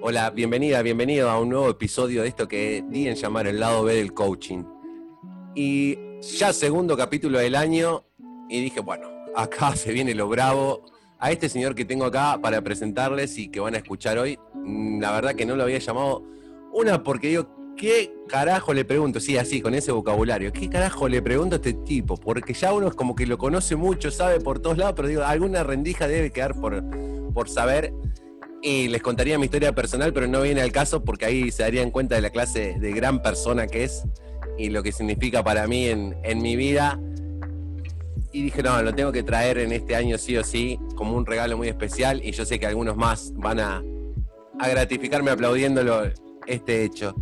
Hola, bienvenida, bienvenido a un nuevo episodio de esto que di en llamar el lado B del coaching. Y ya segundo capítulo del año, y dije, bueno, acá se viene lo bravo. A este señor que tengo acá para presentarles y que van a escuchar hoy, mm, la verdad que no lo había llamado. Una, porque digo, ¿qué carajo le pregunto? Sí, así, con ese vocabulario. ¿Qué carajo le pregunto a este tipo? Porque ya uno es como que lo conoce mucho, sabe por todos lados, pero digo, alguna rendija debe quedar por, por saber y les contaría mi historia personal, pero no viene al caso porque ahí se darían cuenta de la clase de gran persona que es y lo que significa para mí en, mi vida. Y dije, no, lo tengo que traer en este año sí o sí, como un regalo muy especial, y yo sé que algunos más van a, a gratificarme aplaudiéndolo este hecho.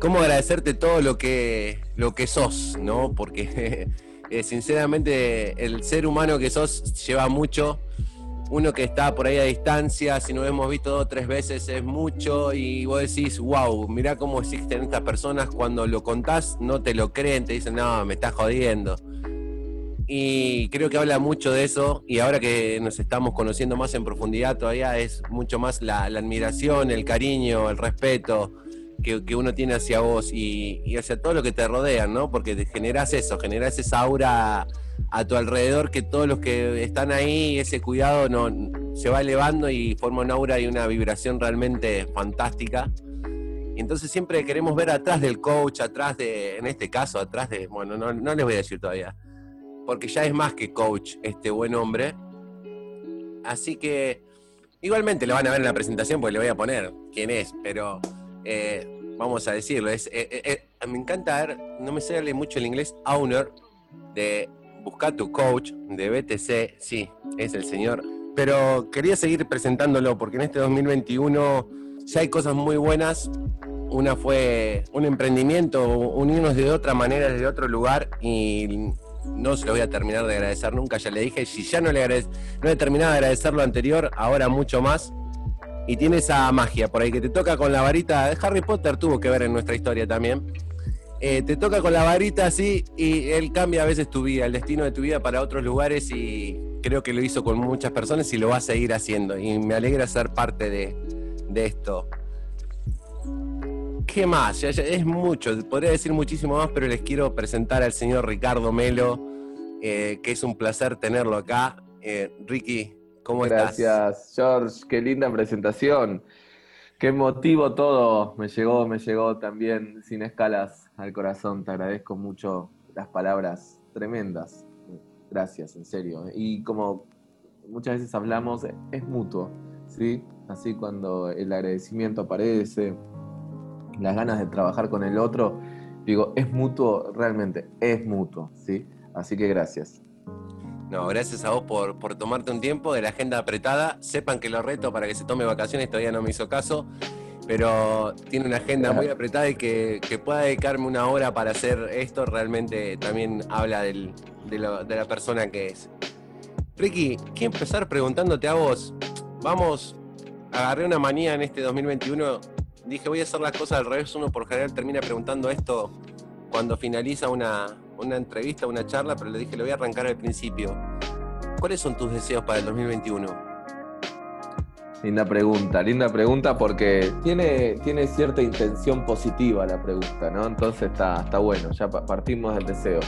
¿Cómo agradecerte todo lo que, lo que sos, no? Porque eh, sinceramente el ser humano que sos lleva mucho uno que está por ahí a distancia, si nos hemos visto dos o tres veces es mucho y vos decís, wow, mirá cómo existen estas personas, cuando lo contás no te lo creen, te dicen, no, me estás jodiendo. Y creo que habla mucho de eso y ahora que nos estamos conociendo más en profundidad todavía es mucho más la, admiración, el cariño, el respeto que, uno tiene hacia vos y, y, hacia todo lo que te rodean, ¿no? Porque generas eso, generas esa aura a tu alrededor que todos los que están ahí, ese cuidado no, se va elevando y forma un aura y una vibración realmente fantástica. Entonces siempre queremos ver atrás del coach, atrás de, en este caso, atrás de, bueno, no, no les voy a decir todavía, porque ya es más que coach este buen hombre. Así que igualmente lo van a ver en la presentación porque le voy a poner quién es, pero eh, vamos a decirlo. Es, eh, eh, me encanta ver, no me sale mucho el inglés, owner de busca tu coach de BTC, sí, es el señor. Pero quería seguir presentándolo porque en este 2021 ya hay cosas muy buenas. Una fue un emprendimiento, unirnos de otra manera, desde otro lugar y no se lo voy a terminar de agradecer nunca, ya le dije, si ya no le agradez, no he terminado de agradecer lo anterior, ahora mucho más. Y tiene esa magia por ahí que te toca con la varita. Harry Potter tuvo que ver en nuestra historia también eh, te toca con la varita así y él cambia a veces tu vida, el destino de tu vida para otros lugares y creo que lo hizo con muchas personas y lo va a seguir haciendo. Y me alegra ser parte de, esto. ¿Qué más? es mucho, podría decir muchísimo más, pero les quiero presentar al señor Ricardo Melo, eh, que es un placer tenerlo acá. Eh, Ricky, ¿cómo estás? Gracias, George, qué linda presentación. Qué motivo todo. Me llegó, me llegó también sin escalas al corazón. Te agradezco mucho las palabras tremendas. Gracias, en serio. Y como muchas veces hablamos, es mutuo, ¿sí? Así cuando el agradecimiento aparece, las ganas de trabajar con el otro, digo, es mutuo, realmente, es mutuo, ¿sí? Así que gracias. No, gracias a vos por, por tomarte un tiempo de la agenda apretada. Sepan que lo reto para que se tome vacaciones, todavía no me hizo caso pero tiene una agenda muy apretada y que, pueda dedicarme una hora para hacer esto realmente también habla de, la persona que es. Ricky, quiero empezar preguntándote a vos. Vamos, agarré una manía en este 2021. Dije, voy a hacer las cosas al revés. Uno por general termina preguntando esto cuando finaliza una, una entrevista, una charla, pero le dije, le voy a arrancar al principio. ¿Cuáles son tus deseos para el 2021? Linda pregunta, linda pregunta porque tiene, tiene cierta intención positiva la pregunta, ¿no? Entonces está, está bueno, ya partimos del deseo.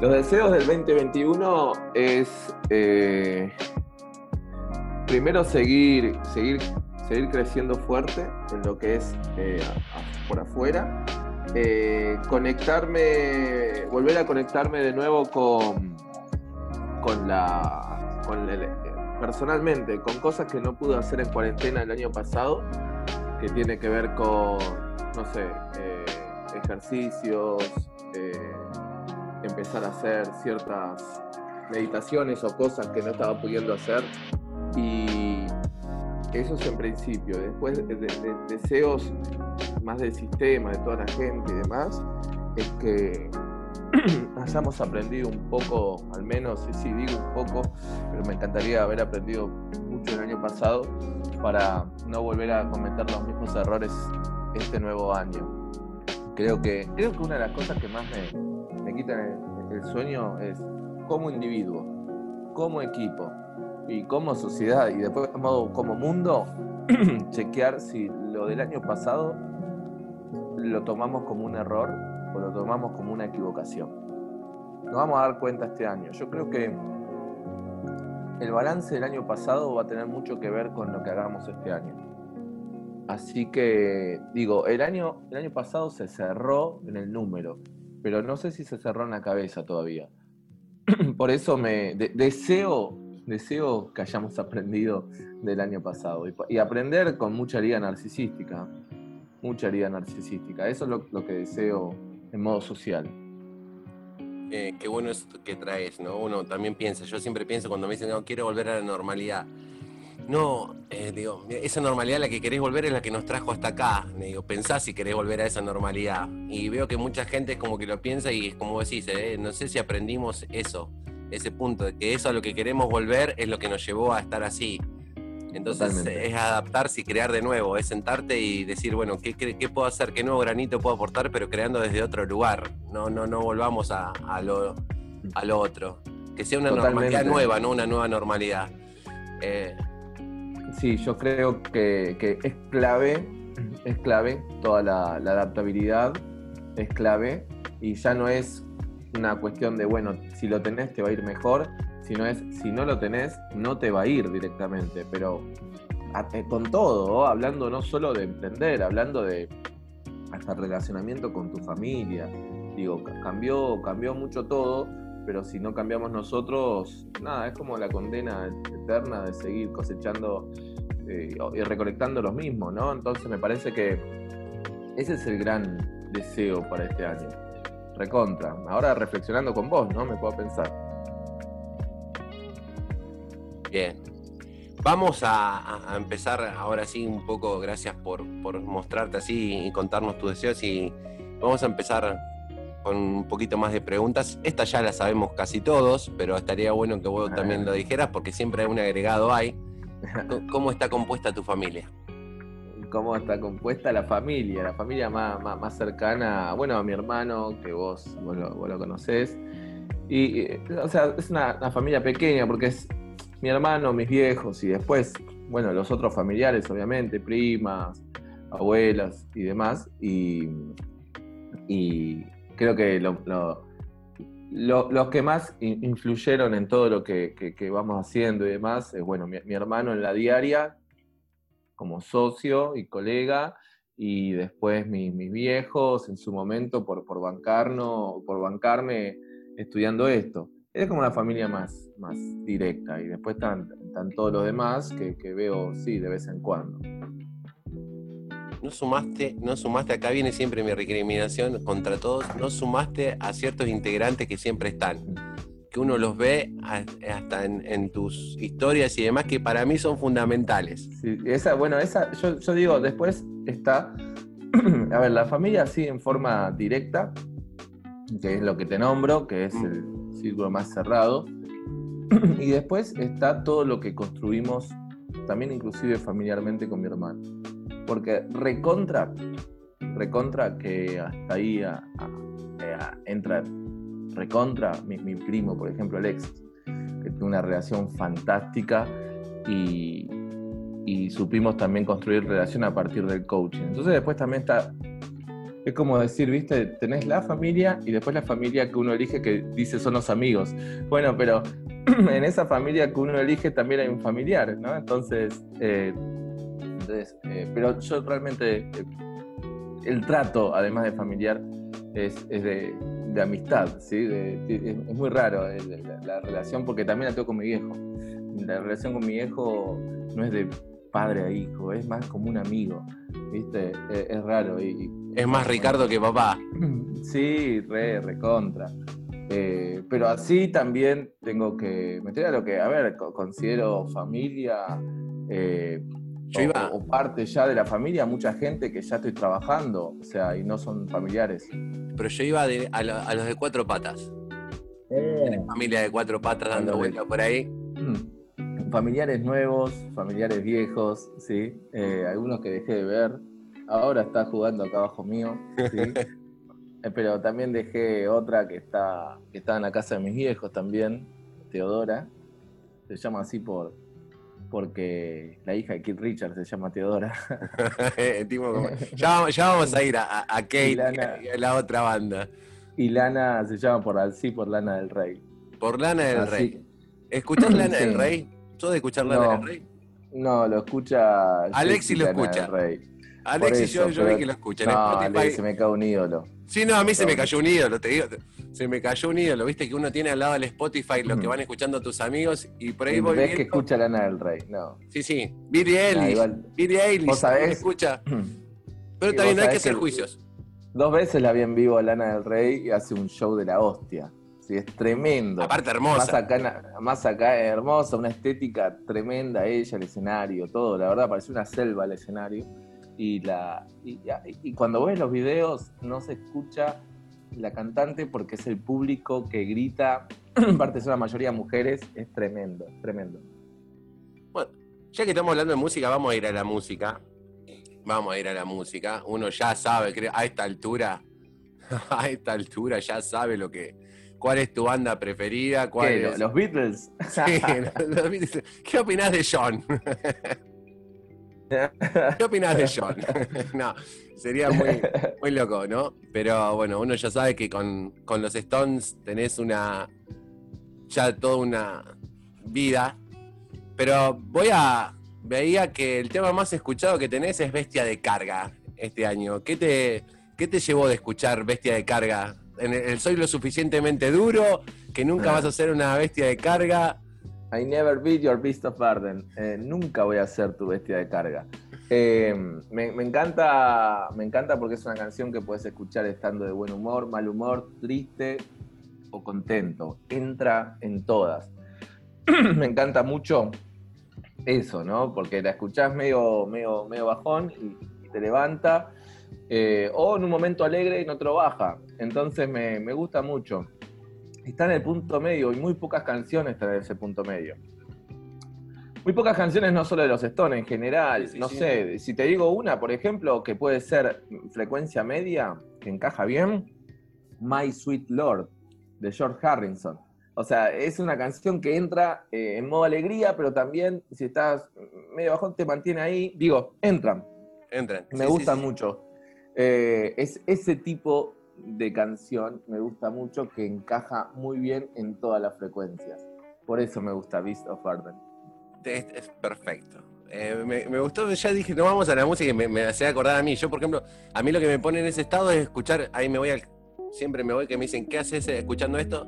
Los deseos del 2021 es eh, primero seguir, seguir, seguir creciendo fuerte en lo que es eh, por afuera, eh, conectarme, volver a conectarme de nuevo con, con la, con el, personalmente con cosas que no pude hacer en cuarentena el año pasado, que tiene que ver con, no sé, eh, ejercicios, eh, empezar a hacer ciertas meditaciones o cosas que no estaba pudiendo hacer. Y eso es en principio. Después de, deseos más del sistema, de toda la gente y demás, es que hayamos aprendido un poco, al menos, sí digo un poco, pero me encantaría haber aprendido mucho el año pasado para no volver a cometer los mismos errores este nuevo año. Creo que, creo que una de las cosas que más me, me quitan el, sueño es como individuo, como equipo y como sociedad y después como mundo, chequear si lo del año pasado lo tomamos como un error o lo tomamos como una equivocación. Nos vamos a dar cuenta este año. Yo creo que el balance del año pasado va a tener mucho que ver con lo que hagamos este año. Así que, digo, el año, el año pasado se cerró en el número, pero no sé si se cerró en la cabeza todavía. Por eso me deseo, deseo que hayamos aprendido del año pasado y, aprender con mucha herida narcisística, mucha herida narcisística. Eso es lo que deseo en modo social. Eh, qué bueno es que traes, ¿no? Uno también piensa, yo siempre pienso cuando me dicen, no, quiero volver a la normalidad. No, eh, digo, esa normalidad a la que querés volver es la que nos trajo hasta acá. digo, pensá si querés volver a esa normalidad. Y veo que mucha gente es como que lo piensa y es como decís, eh, no sé si aprendimos eso, ese punto, de que eso a lo que queremos volver es lo que nos llevó a estar así. Entonces es adaptarse y crear de nuevo, es sentarte y decir, bueno, ¿qué, ¿qué, puedo hacer? ¿Qué nuevo granito puedo aportar? Pero creando desde otro lugar. No, no, no volvamos a, lo, otro. Que sea una normalidad nueva, no una nueva normalidad. Eh, sí, yo creo que, es clave, es clave toda la, la adaptabilidad, es clave y ya no es una cuestión de, bueno, si lo tenés te va a ir mejor, sino es, si no lo tenés, no te va a ir directamente, pero eh, con todo, hablando no solo de emprender, hablando de hasta relacionamiento con tu familia. Digo, cambió, cambió mucho todo, pero si no cambiamos nosotros, nada, es como la condena eterna de seguir cosechando eh, y recolectando lo mismo, ¿no? Entonces me parece que ese es el gran deseo para este año. Recontra. Ahora reflexionando con vos, ¿no? Me puedo pensar. Bien. Vamos a, empezar ahora sí un poco, gracias por, mostrarte así y contarnos tus deseos y vamos a empezar con un poquito más de preguntas. Estas ya las sabemos casi todos, pero estaría bueno que vos también lo dijeras porque siempre hay un agregado ahí. ¿Cómo está compuesta tu familia? ¿Cómo está compuesta la familia? La familia más, más, cercana, bueno, a mi hermano, que vos, lo, conocés. Y, o sea, es una, una familia pequeña porque es mi hermano, mis viejos y después, bueno, los otros familiares, obviamente, primas, abuelas y demás. Y, creo que los que más influyeron en todo lo que, vamos haciendo y demás es, bueno, mi, hermano en la diaria, como socio y colega, y después mis, viejos en su momento por, por, bancarnos, por bancarme estudiando esto es como una familia más, más directa y después están, todos los demás que, veo, sí, de vez en cuando. No sumaste, no sumaste, acá viene siempre mi recriminación contra todos, no sumaste a ciertos integrantes que siempre están, que uno los ve hasta en, tus historias y demás, que para mí son fundamentales. Sí, esa, bueno, esa, yo, yo digo, después está, a ver, la familia así en forma directa, que es lo que te nombro, que es el círculo más cerrado. Y después está todo lo que construimos, también inclusive familiarmente con mi hermano. Porque recontra, recontra que hasta ahí entra recontra mi, mi, primo, por ejemplo, Alex, que tiene una relación fantástica y, y supimos también construir relación a partir del coaching. Entonces después también está es como decir, viste, tenés la familia y después la familia que uno elige que dice son los amigos. Bueno, pero en esa familia que uno elige también hay un familiar, ¿no? Entonces, eh, eh, pero yo realmente, eh, el trato, además de familiar, es, de, amistad, ¿sí? es, muy raro la, relación porque también la tengo con mi viejo. La relación con mi viejo no es de padre a hijo, es más como un amigo, ¿viste? Es, raro y es más Ricardo que papá. Sí, re, recontra. Eh, pero así también tengo que meter a lo que, a ver, considero familia eh, o, parte ya de la familia, mucha gente que ya estoy trabajando, o sea, y no son familiares. Pero yo iba a, los de cuatro patas. Eh. Familia de cuatro patas dando vueltas por ahí. Familiares nuevos, familiares viejos, sí. algunos que dejé de ver ahora está jugando acá abajo mío, eh, pero también dejé otra que está, que está en la casa de mis viejos también, Teodora, se llama así por, porque la hija de Keith Richards se llama Teodora. ya, vamos a ir a, Kate y, a la otra banda. Y Lana se llama por así por Lana del Rey. Por Lana del Rey. ¿Escuchás Lana del Rey? ¿Sos de escuchar Lana del Rey? No, lo escucha. Alexi lo escucha. Alexi, yo, yo vi que lo escucha. no, se me cae un ídolo. Sí, no, a mí se me cayó un ídolo, te digo. Se me cayó un ídolo, viste que uno tiene al lado del Spotify lo que van escuchando tus amigos y por ahí voy ves que escucha Lana del Rey, no. Sí, sí. Billy Eilish. Billy Eilish. ¿Vos sabés? escucha. Pero también no hay que hacer juicios. Dos veces la vi en vivo a Lana del Rey y hace un show de la hostia. Sí, es tremendo. Aparte hermosa. Más acá, más acá hermosa, una estética tremenda ella, el escenario, todo. La verdad, parece una selva el escenario. Y, la, y, cuando ves los videos no se escucha la cantante porque es el público que grita, aparte son la mayoría mujeres, es tremendo, tremendo. Bueno, ya que estamos hablando de música, vamos a ir a la música. Vamos a ir a la música. Uno ya sabe, creo, a esta altura, a esta altura ya sabe lo que, ¿Cuál es tu banda preferida? ¿Cuál ¿Los Beatles? Sí, los Beatles. ¿Qué opinas de John? ¿Qué opinas de John? no, sería muy, muy loco, ¿no? Pero bueno, uno ya sabe que con, con, los Stones tenés una. ya toda una vida. Pero voy a. Veía que el tema más escuchado que tenés es Bestia de Carga este año. ¿Qué te, qué te llevó de escuchar Bestia de Carga el, soy lo suficientemente duro, que nunca vas a ser una bestia de carga. I never be your beast of burden. Eh, nunca voy a ser tu bestia de carga. Eh, me, encanta, me encanta porque es una canción que puedes escuchar estando de buen humor, mal humor, triste o contento. Entra en todas. me encanta mucho eso, ¿no? Porque la escuchás medio, medio, medio bajón y te levanta eh, o en un momento alegre y en otro baja. Entonces me, gusta mucho. Está en el punto medio y muy pocas canciones están en ese punto medio. Muy pocas canciones, no solo de los Stones, en general. no sé, si te digo una, por ejemplo, que puede ser frecuencia media, que encaja bien, My Sweet Lord, de George Harrison. O sea, es una canción que entra eh, en modo alegría, pero también si estás medio bajón te mantiene ahí. Digo, entran. Entran. Me gusta mucho. Eh, es ese tipo de canción, me gusta mucho, que encaja muy bien en todas las frecuencias. Por eso me gusta Beast of Arden. Es, perfecto. Eh, me, gustó, ya dije, no vamos a la música y me, me hace acordar a mí. Yo, por ejemplo, a mí lo que me pone en ese estado es escuchar, ahí me voy al, siempre me voy que me dicen, ¿qué haces escuchando esto?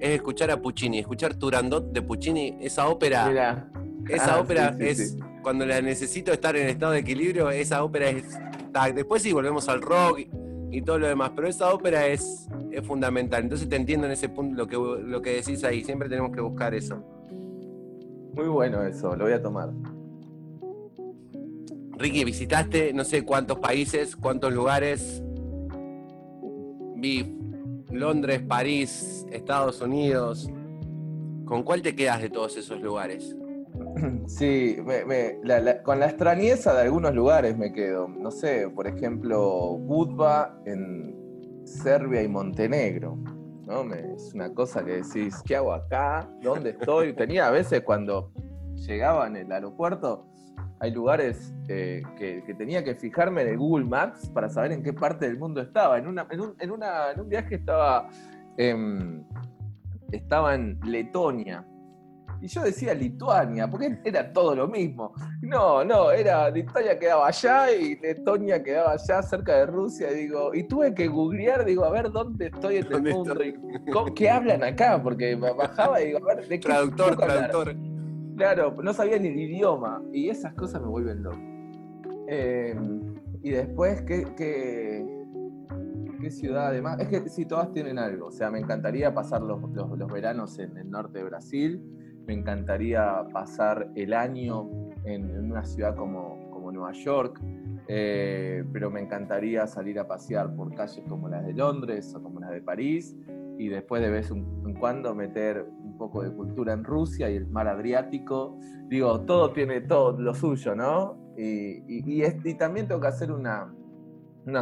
Es escuchar a Puccini, escuchar Turandot de Puccini, esa ópera. Esa ah, ópera es, cuando la necesito estar en estado de equilibrio, esa ópera es Después sí volvemos al rock y, todo lo demás, pero esa ópera es, es, fundamental. Entonces te entiendo en ese punto lo que, lo que decís ahí, siempre tenemos que buscar eso. Muy bueno eso, lo voy a tomar. Ricky, visitaste no sé cuántos países, cuántos lugares. Vi Londres, París, Estados Unidos. ¿Con cuál te quedas de todos esos lugares? Sí, con la extrañeza de algunos lugares me quedo. No sé, por ejemplo, Budva en Serbia y Montenegro. ¿no? es una cosa que decís, ¿qué hago acá? ¿Dónde estoy? Tenía a veces cuando llegaba en el aeropuerto, hay lugares eh, que, tenía que fijarme en el Google Maps para saber en qué parte del mundo estaba. En, una, en, un, en, un viaje estaba, estaba en Letonia y yo decía Lituania, porque era todo lo mismo. No, no, era Lituania quedaba allá y Letonia quedaba allá cerca de Rusia. Y digo, y tuve que googlear, digo, a ver dónde estoy en el mundo. Y, ¿Qué hablan acá? Porque bajaba y digo, a ver, ¿de qué Traductor, traductor. Claro, no sabía ni el idioma. Y esas cosas me vuelven loco. Em, y después, ¿qué, qué, qué ciudad además? Es que sí, todas tienen algo. O sea, me encantaría pasar los, los, los veranos en el norte de Brasil me encantaría pasar el año en, una ciudad como, Nueva York, eh, pero me encantaría salir a pasear por calles como las de Londres o como las de París y después de vez en cuando meter un poco de cultura en Rusia y el mar Adriático. Digo, todo tiene todo lo suyo, ¿no? Y, también tengo que hacer una,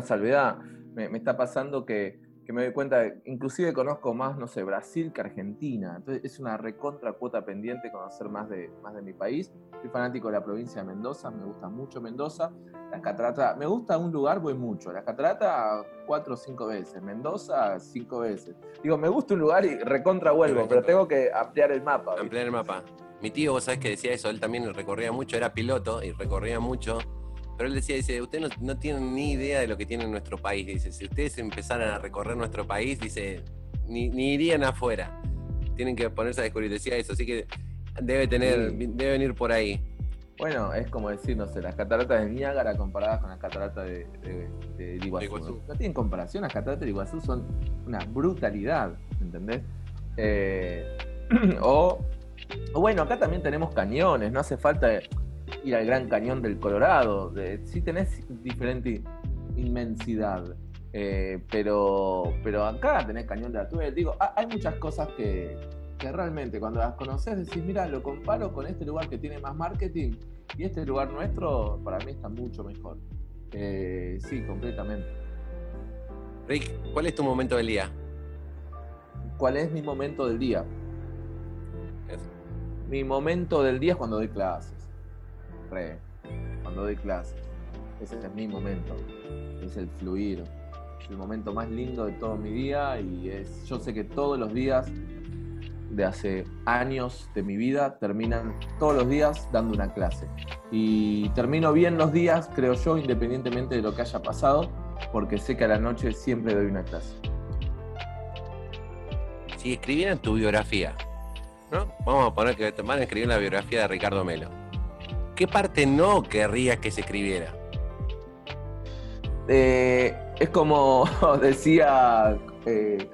salvedad. Me, está pasando que que me doy cuenta, inclusive conozco más, no sé, Brasil que Argentina. Entonces es una recontra cuota pendiente conocer más de, más de mi país. Soy fanático de la provincia de Mendoza, me gusta mucho Mendoza. Las cataratas, me gusta un lugar, voy mucho. Las cataratas cuatro o cinco veces, Mendoza cinco veces. Digo, me gusta un lugar y recontra vuelvo, pero tengo que ampliar el mapa. Ampliar el mapa. Mi tío, vos sabés que decía eso, él también recorría mucho, era piloto y recorría mucho pero él decía, dice, ustedes no, tienen ni idea de lo que tiene nuestro país. Dice, si ustedes empezaran a recorrer nuestro país, dice, ni, irían afuera. Tienen que ponerse a descubrir. Decía eso, así que debe tener, debe venir por ahí. Bueno, es como decir, no sé, las cataratas de Niágara comparadas con las cataratas de, de, Iguazú. No tienen comparación, las cataratas de Iguazú son una brutalidad, ¿entendés? Eh, o, o, bueno, acá también tenemos cañones, no hace falta ir al Gran Cañón del Colorado. De, sí tenés diferente inmensidad. Eh, pero, pero acá tenés Cañón de Atuel. Digo, hay muchas cosas que, realmente cuando las conoces decís, mira, lo comparo con este lugar que tiene más marketing y este lugar nuestro para mí está mucho mejor. Eh, sí, completamente. Rick, ¿cuál es tu momento del día? ¿Cuál es mi momento del día? Mi momento del día es cuando doy clases cuando doy clase. Ese es mi momento, es el fluir, es el momento más lindo de todo mi día y es, yo sé que todos los días de hace años de mi vida terminan todos los días dando una clase. Y termino bien los días, creo yo, independientemente de lo que haya pasado, porque sé que a la noche siempre doy una clase. Si escribieran tu biografía, ¿no? Vamos a poner que te van a escribir la biografía de Ricardo Melo ¿qué parte no querrías que se escribiera? Eh, es como decía eh,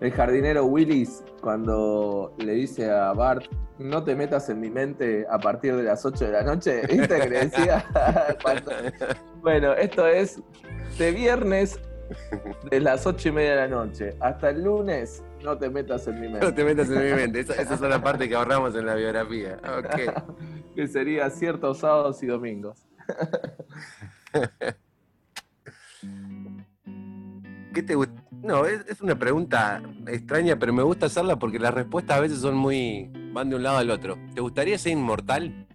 el jardinero Willis cuando le dice a Bart, no te metas en mi mente a partir de las 8 de la noche. ¿Viste que le decía? bueno, esto es de viernes de las 8 y media de la noche hasta el lunes no te metas en mi mente. No te metas en mi mente. Esa, es la parte que ahorramos en la biografía. que sería ciertos sábados y domingos. ¿Qué te No, es, una pregunta extraña, pero me gusta hacerla porque las respuestas a veces son muy. van de un lado al otro. ¿Te gustaría ser inmortal?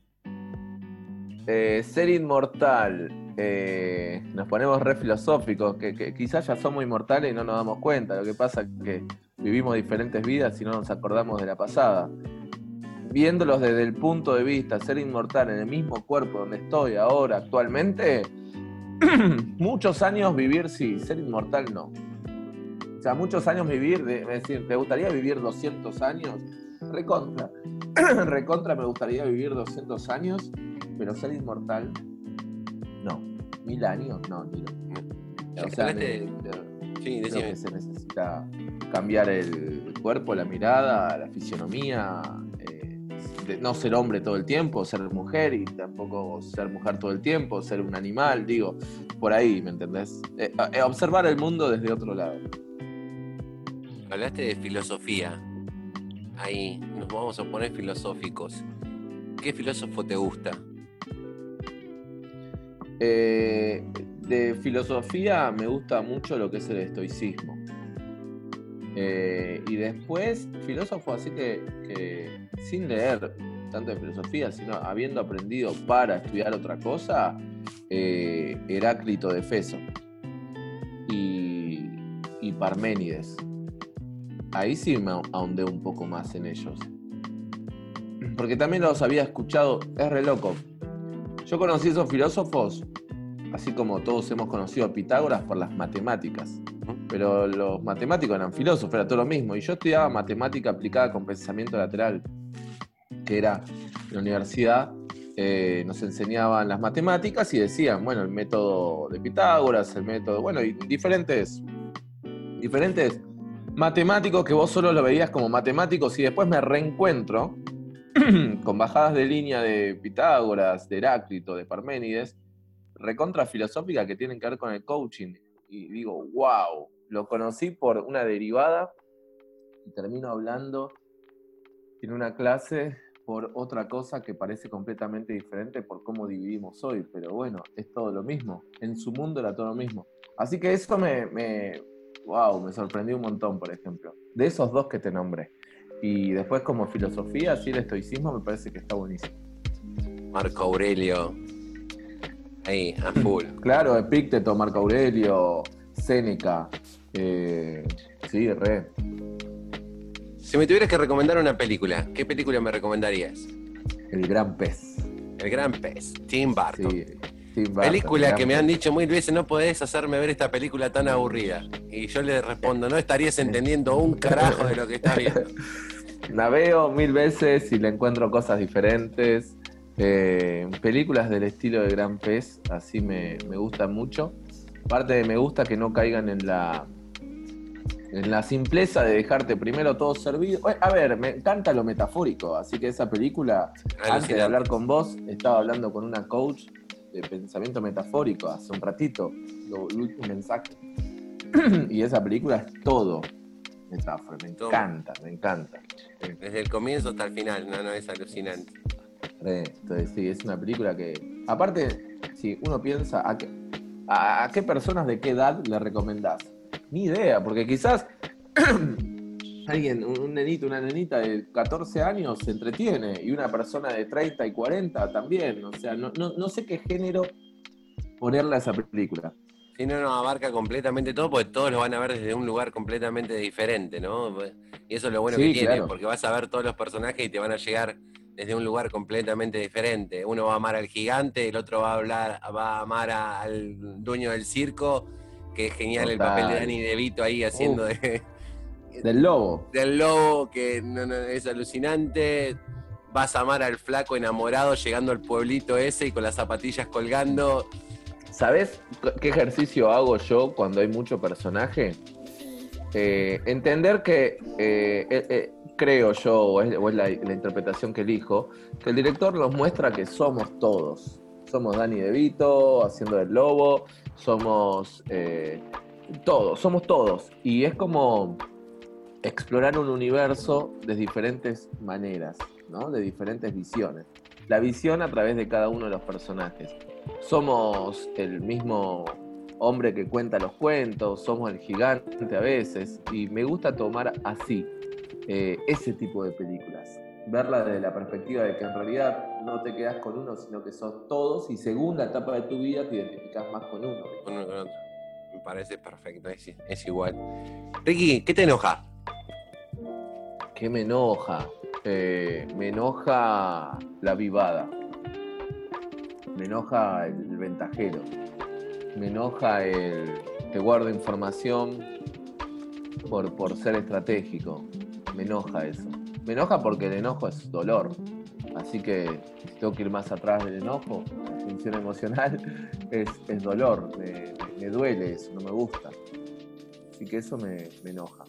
Eh, ser inmortal. Eh, nos ponemos re filosóficos, que, que, quizás ya somos inmortales y no nos damos cuenta. Lo que pasa es que vivimos diferentes vidas y no nos acordamos de la pasada. Viéndolos desde el punto de vista, ser inmortal en el mismo cuerpo donde estoy ahora, actualmente, muchos años vivir sí, ser inmortal no. O sea, muchos años vivir, es decir, ¿te gustaría vivir 200 años? Recontra. Recontra me gustaría vivir 200 años, pero ser inmortal, no. Mil años, no, ni O sea, sí, que se necesita cambiar el cuerpo, la mirada, la fisionomía, eh, no ser hombre todo el tiempo, ser mujer y tampoco ser mujer todo el tiempo, ser un animal, digo, por ahí, ¿me entendés? Eh, eh, observar el mundo desde otro lado. Hablaste de filosofía. Ahí nos vamos a poner filosóficos. ¿Qué filósofo te gusta? De filosofía me gusta mucho lo que es el estoicismo. Eh, y después, filósofo, así que, sin leer tanto de filosofía, sino habiendo aprendido para estudiar otra cosa, eh, Heráclito de Feso y, y Parménides. Ahí sí me ahondé un poco más en ellos. Porque también los había escuchado, es re loco. Yo conocí esos filósofos, así como todos hemos conocido a Pitágoras por las matemáticas pero los matemáticos eran filósofos, era todo lo mismo. Y yo estudiaba matemática aplicada con pensamiento lateral, que era en la universidad, eh, nos enseñaban las matemáticas y decían, bueno, el método de Pitágoras, el método, bueno, y diferentes, diferentes matemáticos que vos solo lo veías como matemáticos y después me reencuentro con bajadas de línea de Pitágoras, de Heráclito, de Parménides, recontra filosófica que tienen que ver con el coaching. Y digo, wow, lo conocí por una derivada y termino hablando en una clase por otra cosa que parece completamente diferente por cómo dividimos hoy, pero bueno, es todo lo mismo. En su mundo era todo lo mismo. Así que eso me, wow, me sorprendió un montón, por ejemplo. De esos dos que te nombré. Y después como filosofía, sí, el estoicismo me parece que está buenísimo. Marco Aurelio. Ahí, a full. Claro, Epicteto, Marco Aurelio, Séneca. Eh, sí, re. Si me tuvieras que recomendar una película, ¿qué película me recomendarías? El gran pez. El gran pez, Tim Burton. Sí, Tim Burton, película el que me han dicho muy veces, no podés hacerme ver esta película tan aburrida. Y yo le respondo, no estarías entendiendo un carajo de lo que estás viendo. La veo mil veces y le encuentro cosas diferentes. Eh, películas del estilo de Gran Pez, así me, me gustan mucho. Aparte, me gusta que no caigan en la en la simpleza de dejarte primero todo servido. A ver, me encanta lo metafórico, así que esa película, antes de hablar con vos, estaba hablando con una coach de pensamiento metafórico hace un ratito, lo, el último mensaje. y esa película es todo metáfora, me Todo. encanta, me encanta. Desde el comienzo hasta el final, no, no, es alucinante. Re, Entonces, sí, es una película que. Aparte, si uno piensa a qué, a, a qué personas de qué edad le recomendás. Ni idea, porque quizás alguien, un, nenito, una nenita de 14 años se entretiene y una persona de 30 y 40 también. O sea, no, no, no sé qué género ponerle a esa película. Si no, no abarca completamente todo, porque todos lo van a ver desde un lugar completamente diferente, ¿no? Y eso es lo bueno Sí, que tiene, claro. porque vas a ver todos los personajes y te van a llegar desde un lugar completamente diferente. Uno va a amar al gigante, el otro va a hablar, va a amar a- al dueño del circo, que es genial el papel de Danny DeVito ahí haciendo de, Del lobo. del lobo, que no, no, es alucinante. Vas a amar al flaco enamorado llegando al pueblito ese y con las zapatillas colgando. ¿Sabes qué ejercicio hago yo cuando hay mucho personaje? Eh, entender que eh, eh, creo yo, o es, la, interpretación que elijo, que el director nos muestra que somos todos. Somos Danny DeVito haciendo el lobo, somos eh, todos, somos todos. Y es como explorar un universo de diferentes maneras, ¿no? de diferentes visiones. La visión a través de cada uno de los personajes somos el mismo hombre que cuenta los cuentos, somos el gigante a veces, y me gusta tomar así eh, ese tipo de películas. Verla desde la perspectiva de que en realidad no te quedas con uno, sino que sos todos, y según la etapa de tu vida te identificas más con uno. uno con otro. Me parece perfecto, es, es igual. Ricky, ¿qué te enoja? ¿Qué me enoja? Eh, me enoja la vivada. Me enoja el ventajero. Me enoja el que guarda información por, por ser estratégico. Me enoja eso. Me enoja porque el enojo es dolor. Así que si tengo que ir más atrás del enojo, la función emocional es, es dolor. Me, me- me duele eso, no me gusta. Así que eso me, me enoja.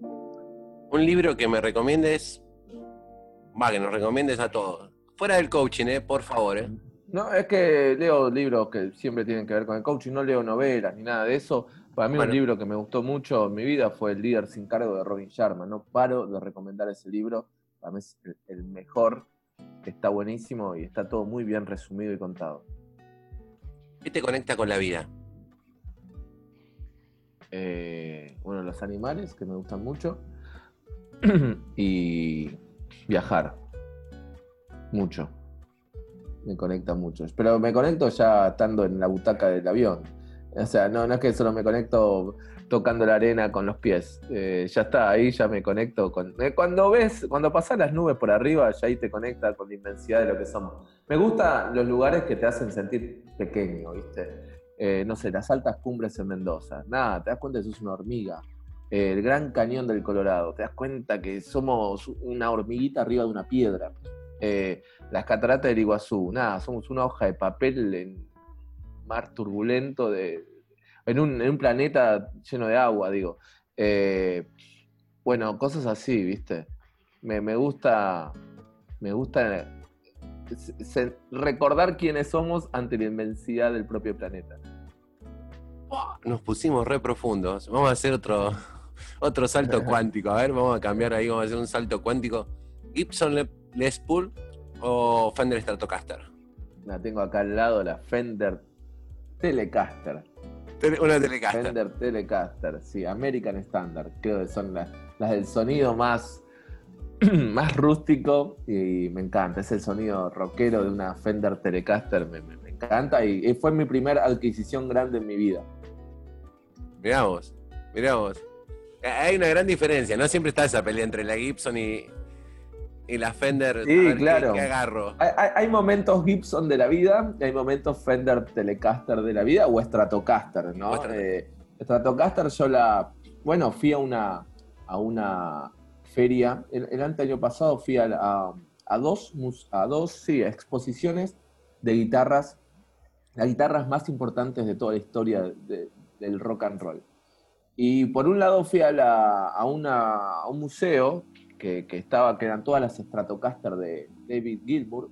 Un libro que me recomiendes. Va, que nos recomiendes a todos. Fuera del coaching, eh, por favor, eh. No, es que leo libros que siempre tienen que ver con el coaching, no leo novelas ni nada de eso. Para mí Bueno. un libro que me gustó mucho en mi vida fue El líder sin cargo de Robin Sharma. No paro de recomendar ese libro. Para mí es el, el mejor, está buenísimo y está todo muy bien resumido y contado. ¿Qué te conecta con la vida? Eh, bueno, los animales, que me gustan mucho. y viajar. Mucho. Me conecta mucho. Pero me conecto ya estando en la butaca del avión. O sea, no, no es que solo me conecto tocando la arena con los pies. Eh, ya está, ahí ya me conecto con. eh, cuando ves, cuando pasas las nubes por arriba, ya ahí te conecta con la inmensidad de lo que somos. Me gustan los lugares que te hacen sentir pequeño, ¿viste? Eh, no sé, las altas cumbres en Mendoza. Nada, te das cuenta que sos una hormiga. El Gran Cañón del Colorado, te das cuenta que somos una hormiguita arriba de una piedra. Las cataratas del Iguazú, nada, somos una hoja de papel en mar turbulento de, en, un, en un planeta lleno de agua, digo. Eh, bueno, cosas así, ¿viste? Me, me gusta, me gusta se- se- recordar quiénes somos ante la inmensidad del propio planeta. Nos pusimos re profundos. Vamos a hacer otro, otro salto cuántico. A ver, vamos a cambiar ahí, vamos a hacer un salto cuántico. Gibson Le- Les Paul o Fender Stratocaster. La tengo acá al lado, la Fender Telecaster. una Telecaster. Fender Telecaster, sí, American Standard. Creo que son las, las del sonido más, más rústico y me encanta. Es el sonido rockero de una Fender Telecaster, me, me- me encanta y, y fue mi primera adquisición grande en mi vida. Mirá vos, mirá vos. Eh, Hay una gran diferencia, ¿no? Siempre está esa pelea entre la Gibson y, y la Fender. A Sí, ver claro. qué agarro? Hay, hay- hay momentos Gibson de la vida, hay momentos Fender Telecaster de la vida o Stratocaster, ¿no? O Eh, Stratocaster yo la, bueno, fui a una, a una feria, el, el año pasado fui a, a- a dos, a dos, sí, exposiciones de guitarras, las guitarras más importantes de toda la historia de- del rock and roll. Y por un lado fui a, la- a una- a un museo que, estaba, eran todas las Stratocaster de David Gilmour,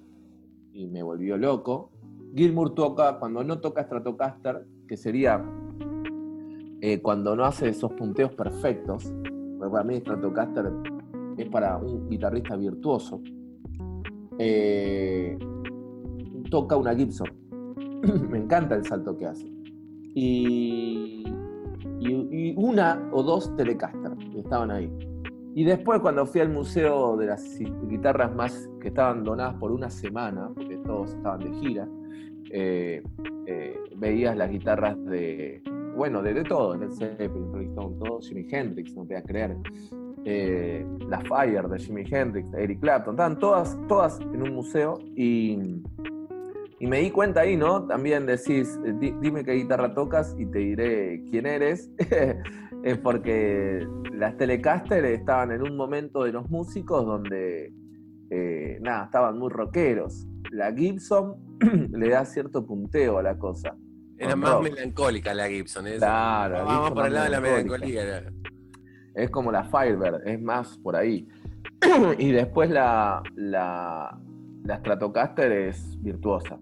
y me volvió loco. Gilmour toca, cuando no toca Stratocaster, que sería eh, cuando no hace esos punteos perfectos, para mí Stratocaster es para un guitarrista virtuoso, eh, toca una Gibson. me encanta el salto que hace. Y, y- una o dos Telecaster estaban ahí. Y después cuando fui al museo de las guitarras más que estaban donadas por una semana, porque todos estaban de gira, eh, eh, veías las guitarras de, bueno, de, de todo, Led Zeppelin, Rolling Stone, todo, Jimi Hendrix, no te voy a creer. Eh, la Fire de Jimi Hendrix, Eric Clapton, estaban todas, todas en un museo y, y me di cuenta ahí, ¿no? También decís, di- dime qué guitarra tocas y te diré quién eres. es porque las Telecaster estaban en un momento de los músicos donde, eh, nada, estaban muy rockeros. La Gibson le da cierto punteo a la cosa. Era más rock. melancólica la Gibson. ¿eh? Claro, la Vamos por el lado de la melancolía. Es como la Firebird, es más por ahí. y después la, la, la Stratocaster es virtuosa.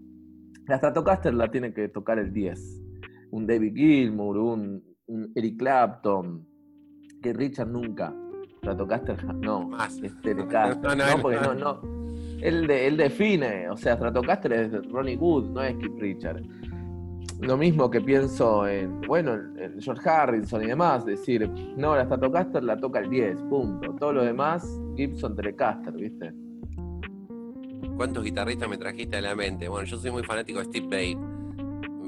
La Stratocaster la tiene que tocar el 10. Un David Gilmour, un Eric Clapton, que Richard nunca. Stratocaster ja- no, Más. es Telecaster. No, No, no, porque no. no. Él, de- él define, o sea, Stratocaster es Ronnie Wood, no es Keith Richard. Lo mismo que pienso en, bueno, en en George Harrison y demás, decir, no, la Stratocaster la toca el 10, punto. Todo lo demás, Gibson Telecaster, ¿viste? ¿Cuántos guitarristas me trajiste a la mente? Bueno, yo soy muy fanático de Steve Vai.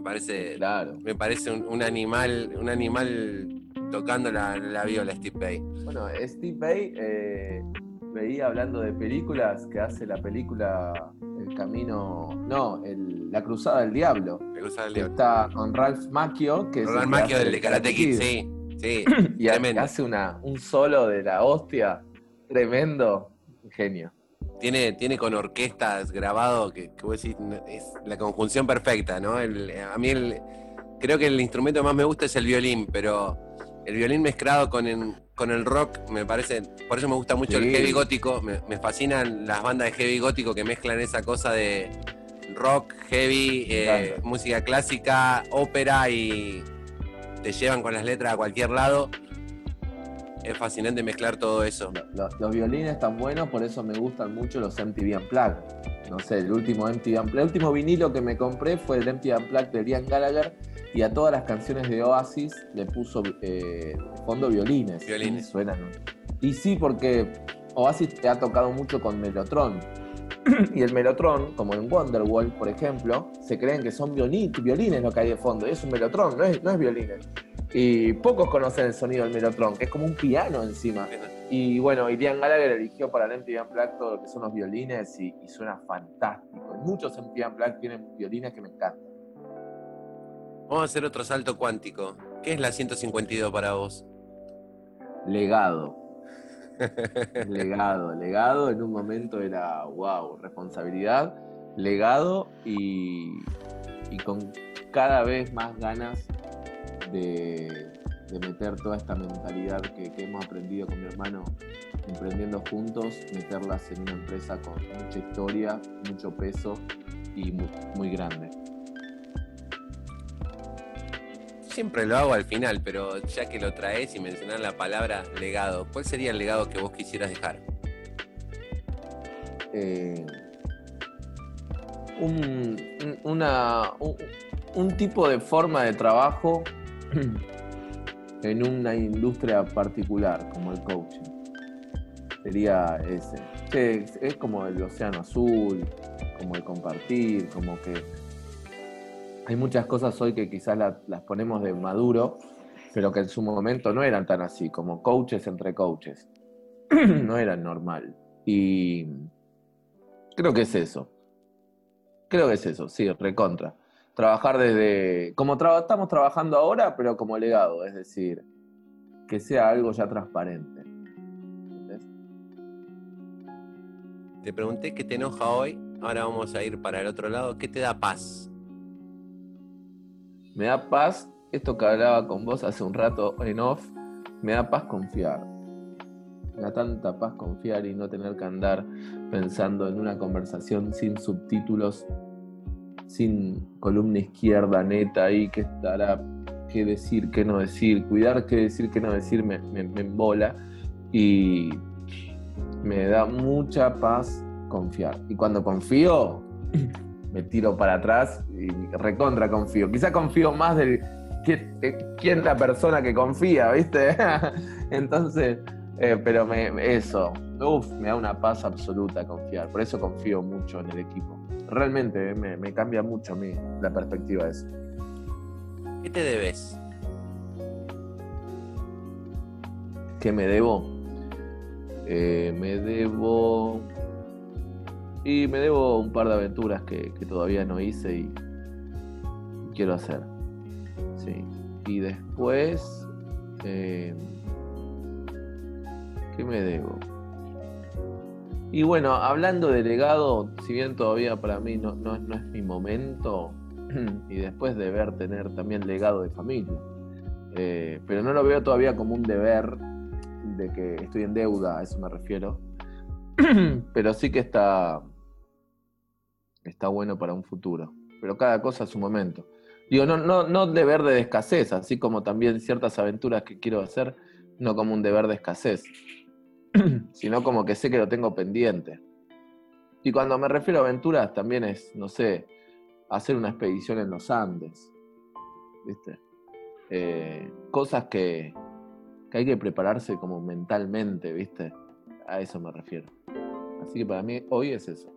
Me parece, Claro. me parece un, un animal, un animal tocando la, la viola, Steve Vai. Bueno, Steve Vai, eh, veía hablando de películas que hace la película El Camino, no, el- La Cruzada del Diablo, Me gusta el que león. está con Ralph Macchio, que es Roland que Macchio del de Karate Kid, sí. Sí, y tremendo. hace una, un solo de la hostia tremendo, genio. Tiene, tiene con orquestas grabado que, que vos decís, es la conjunción perfecta, ¿no? El- a mí el, creo que el instrumento que más me gusta es el violín, pero el violín mezclado con el, con el rock me parece, por eso me gusta mucho el heavy gótico, me, me fascinan las bandas de heavy gótico que mezclan esa cosa de rock, heavy, eh, música clásica, ópera y te llevan con las letras a cualquier lado. Es fascinante mezclar todo eso. Lo- lo- los violines están buenos, por eso me gustan mucho los MTV Unplugged. No sé, el último MTV Unplugged, el último vinilo que me compré fue el MTV Unplugged de Liam Gallagher y a todas las canciones de Oasis le puso eh, fondo violines. Violines. Y suenan. Y sí, porque Oasis te ha tocado mucho con Melotron. Y el Melotron, como en Wonderwall, por ejemplo, se creen que son violin- violines lo que hay de fondo. Y es un Melotron, no es, no es violines. Y pocos conocen el sonido del Melotron, que es como un piano encima. Y bueno, Irian Gallagher eligió para el MTV Unplugged todo lo que son los violines y, y suena fantástico. Muchos MTV Unplugged tienen violines que me encantan. Vamos a hacer otro salto cuántico. ¿Qué es la 152 para vos? Legado. legado, legado. En un momento era, wow, responsabilidad, legado y, y con cada vez más ganas de, de meter toda esta mentalidad que, que hemos aprendido con mi hermano emprendiendo juntos, meterlas en una empresa con mucha historia, mucho peso y muy, muy grande. Siempre lo hago al final, pero ya que lo traes y mencionar la palabra legado, ¿cuál sería el legado que vos quisieras dejar? eh, un, un- una, un, un tipo de forma de trabajo en una industria particular como el coaching. Sería ese. es como el océano azul, como el compartir, como que hay muchas cosas hoy que quizás las ponemos de maduro, pero que en su momento no eran tan así, como coaches entre coaches. no eran normal. Y creo que es eso. Creo que es eso, sí, recontra. Trabajar desde, como estamos trabajando ahora, pero como legado, es decir, que sea algo ya transparente. Te pregunté qué te enoja hoy, ahora vamos a ir para el otro lado. ¿Qué te da paz? Me da paz, esto que hablaba con vos hace un rato en off, me da paz confiar. Me da tanta paz confiar y no tener que andar pensando en una conversación sin subtítulos, sin columna izquierda neta ahí que estará qué decir, qué no decir, cuidar qué decir, qué no decir me, me, embola y me da mucha paz confiar. Y cuando confío, me tiro para atrás y recontra confío. Quizá confío más del quién la persona que confía, ¿viste? Entonces, eh, pero me, eso, uff, me da una paz absoluta confiar. Por eso confío mucho en el equipo. Realmente eh, me, cambia mucho a mí la perspectiva de eso. ¿Qué te debes? ¿Qué me debo? Eh, me debo y me debo un par de aventuras que, todavía no hice y quiero hacer. Sí. Y después. Eh, ¿Qué me debo? Y bueno, hablando de legado, si bien todavía para mí no, no, es mi momento, y después deber tener también legado de familia. Eh, pero no lo veo todavía como un deber de que estoy en deuda, a eso me refiero. pero sí que está, está bueno para un futuro. Pero cada cosa a su momento. Digo, no, no, no deber de escasez, así como también ciertas aventuras que quiero hacer, no como un deber de escasez, sino como que sé que lo tengo pendiente. Y cuando me refiero a aventuras, también es, no sé, hacer una expedición en los Andes. ¿Viste? Eh, cosas que, que hay que prepararse como mentalmente, ¿viste? A eso me refiero. Así que para mí hoy es eso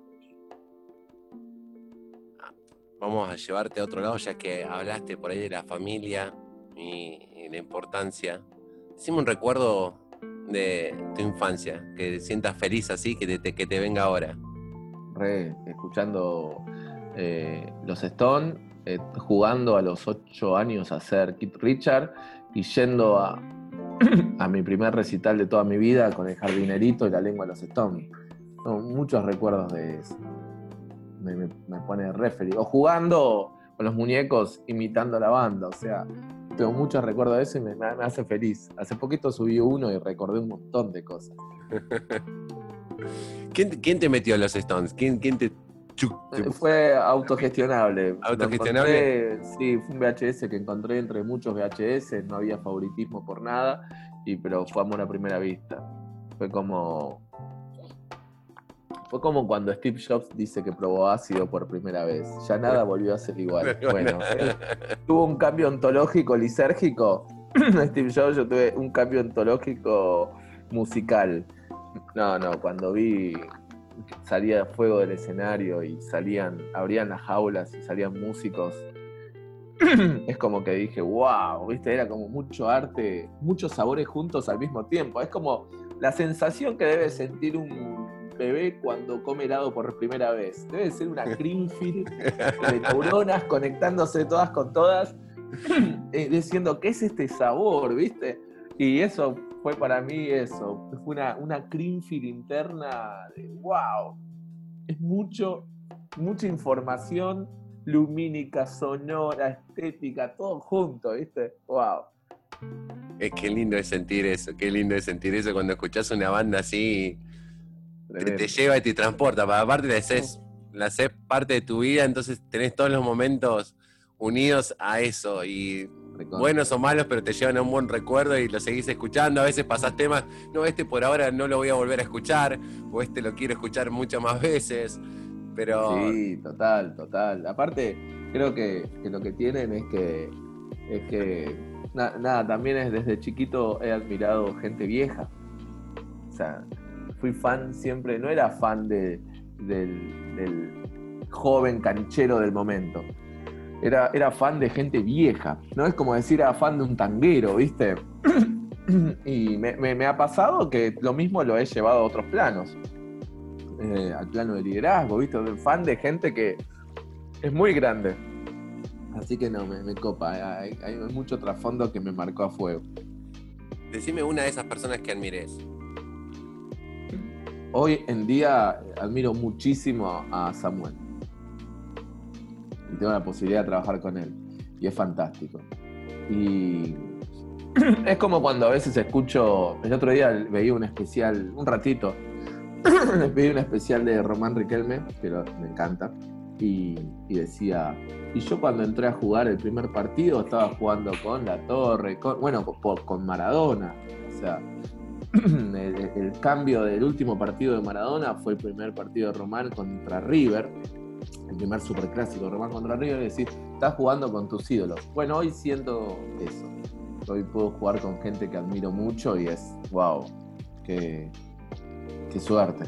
vamos a llevarte a otro lado, ya que hablaste por ahí de la familia y, la importancia. Decime un recuerdo de tu infancia, que te sientas feliz así, que te, que te venga ahora. Re, escuchando eh, los Stone, eh, jugando a los ocho años a ser Kit Richard y yendo a, a mi primer recital de toda mi vida con el jardinerito y la lengua de los Stones. muchos recuerdos de eso me, pone referee. O jugando con los muñecos imitando a la banda. O sea, tengo muchos recuerdos de eso y me, hace feliz. Hace poquito subí uno y recordé un montón de cosas. ¿Quién, te metió a los Stones? ¿Quién, quién te, eh, Fue autogestionable. ¿Autogestionable? sí, fue un VHS que encontré entre muchos VHS, no había favoritismo por nada, y, pero fue amor a primera vista. Fue como fue como cuando Steve Jobs dice que probó ácido por primera vez. Ya nada volvió a ser igual. Bueno, tuvo un cambio ontológico lisérgico. Steve Jobs, yo tuve un cambio ontológico musical. No, no, cuando vi salía fuego del escenario y salían, abrían las jaulas y salían músicos. es como que dije, wow, viste, era como mucho arte, muchos sabores juntos al mismo tiempo. Es como la sensación que debe sentir un bebé cuando come helado por primera vez. Debe ser una Greenfield de neuronas conectándose todas con todas, eh, diciendo, ¿qué es este sabor? ¿Viste? Y eso fue para mí eso. Fue una, una Greenfield interna de wow. Es mucho, mucha información lumínica, sonora, estética, todo junto, ¿viste? Wow. Es que lindo es sentir eso, qué lindo es sentir eso cuando escuchás una banda así te, lleva y te transporta. Aparte la haces, la haces parte de tu vida, entonces tenés todos los momentos unidos a eso. Y buenos o malos, pero te llevan a un buen recuerdo y lo seguís escuchando. A veces pasas temas, no, este por ahora no lo voy a volver a escuchar, o este lo quiero escuchar muchas más veces. Pero... Sí, total, total. Aparte, creo que, lo que tienen es que, es que nada, también es desde chiquito he admirado gente vieja. O sea, fui fan siempre, no era fan de, del, joven canchero del momento. Era, era fan de gente vieja. No es como decir era fan de un tanguero, ¿viste? y me, ha pasado que lo mismo lo he llevado a otros planos. Eh, al plano de liderazgo, ¿viste? Fan de gente que es muy grande. Así que no, me, copa. Hay, hay, mucho trasfondo que me marcó a fuego. Decime una de esas personas que admires. Hoy en día admiro muchísimo a Samuel. Y tengo la posibilidad de trabajar con él. Y es fantástico. Y es como cuando a veces escucho. El otro día veía un especial, un ratito. veía un especial de Román Riquelme, que me encanta. Y, decía, y yo cuando entré a jugar el primer partido estaba jugando con La Torre, con, bueno, con, Maradona. O sea, el, cambio del último partido de Maradona fue el primer partido de Román contra River, el primer superclásico de Román contra River, y decir, estás jugando con tus ídolos. Bueno, hoy siento eso. Hoy puedo jugar con gente que admiro mucho y es, wow, qué, qué suerte.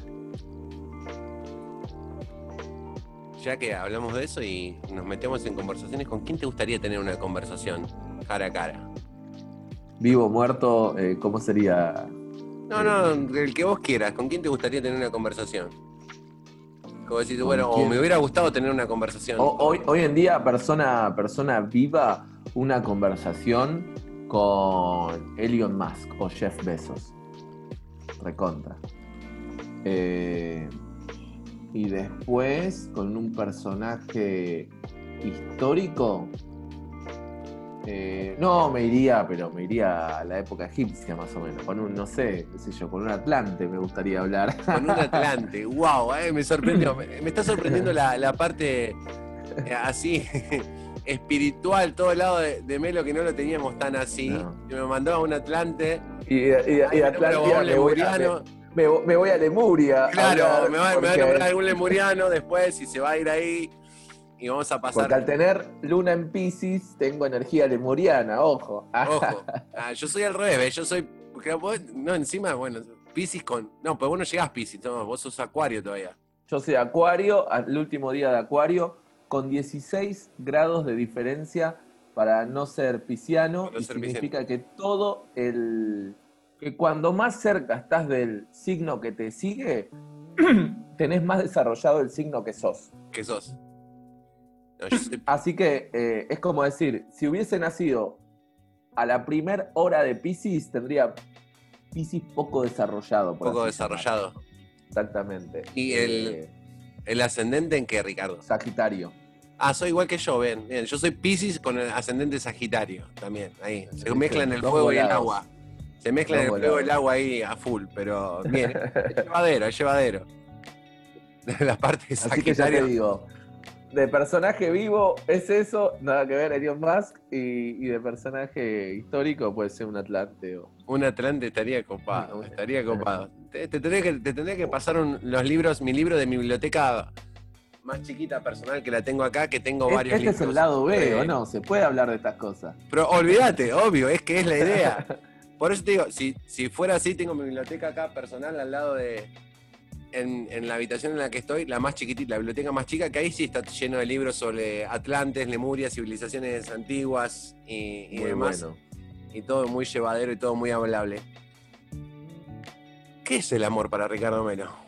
ya que hablamos de eso y nos metemos en conversaciones, ¿con quién te gustaría tener una conversación cara a cara? Vivo, muerto, eh, ¿cómo sería? No, no, el que vos quieras, ¿con quién te gustaría tener una conversación? Como decís, bueno, o me hubiera gustado tener una conversación. hoy, hoy en día, persona, persona viva, una conversación con Elon Musk o Jeff Bezos. Recontra. Eh, y después con un personaje histórico. Eh, no, me iría, pero me iría a la época egipcia más o menos. Con un, no sé, qué sé yo, con un Atlante me gustaría hablar. Con un Atlante, wow, eh, me sorprendió. Me, está sorprendiendo la, parte eh, así espiritual, todo el lado de, Melo que no lo teníamos tan así. Me mandaba un Atlante. Y, y, y Atlante me, voy a Lemuria. Claro, me, voy, a comprar algún lemuriano después y se va a ir ahí y vamos a pasar. Porque al tener luna en Pisces, tengo energía lemuriana, ojo. Ojo. Ah, yo soy al revés, yo soy. no, encima, bueno, Pisces con. No, pues vos no llegás Pisces, vos sos Acuario todavía. Yo soy Acuario, al último día de Acuario, con 16 grados de diferencia para no ser pisciano, y significa que todo el que cuando más cerca estás del signo que te sigue, tenés más desarrollado el signo que sos. Que sos. Así que eh, es como decir, si hubiese nacido a la primera hora de Pisces, tendría Pisces poco desarrollado. poco desarrollado. Exactamente. ¿Y el, eh, el, ascendente en qué, Ricardo? Sagitario. Ah, soy igual que yo, ven. Yo soy Pisces con el ascendente Sagitario también. Ahí. Se mezclan el fuego y el agua. Se mezcla el fuego y el agua ahí a full, pero bien, es llevadero, es llevadero. La parte de Así que ya te digo, de personaje vivo es eso, nada que ver Elon Musk, y, de personaje histórico puede ser un Atlante. Un Atlante estaría copado, estaría copado. Te, tendría, que, te tendría que pasar los libros, mi libro de mi biblioteca más chiquita personal que la tengo acá, que tengo varios este libros. Este es el lado B, ¿o no? Se puede hablar de estas cosas. Pero olvídate, obvio, es que es la idea. Por eso te digo, si, si fuera así, tengo mi biblioteca acá personal al lado de. En, la habitación en la que estoy, la más chiquitita, la biblioteca más chica, que ahí sí está lleno de libros sobre Atlantes, Lemuria, civilizaciones antiguas y, demás. Y todo muy llevadero y todo muy hablable. ¿Qué es el amor para Ricardo Melo?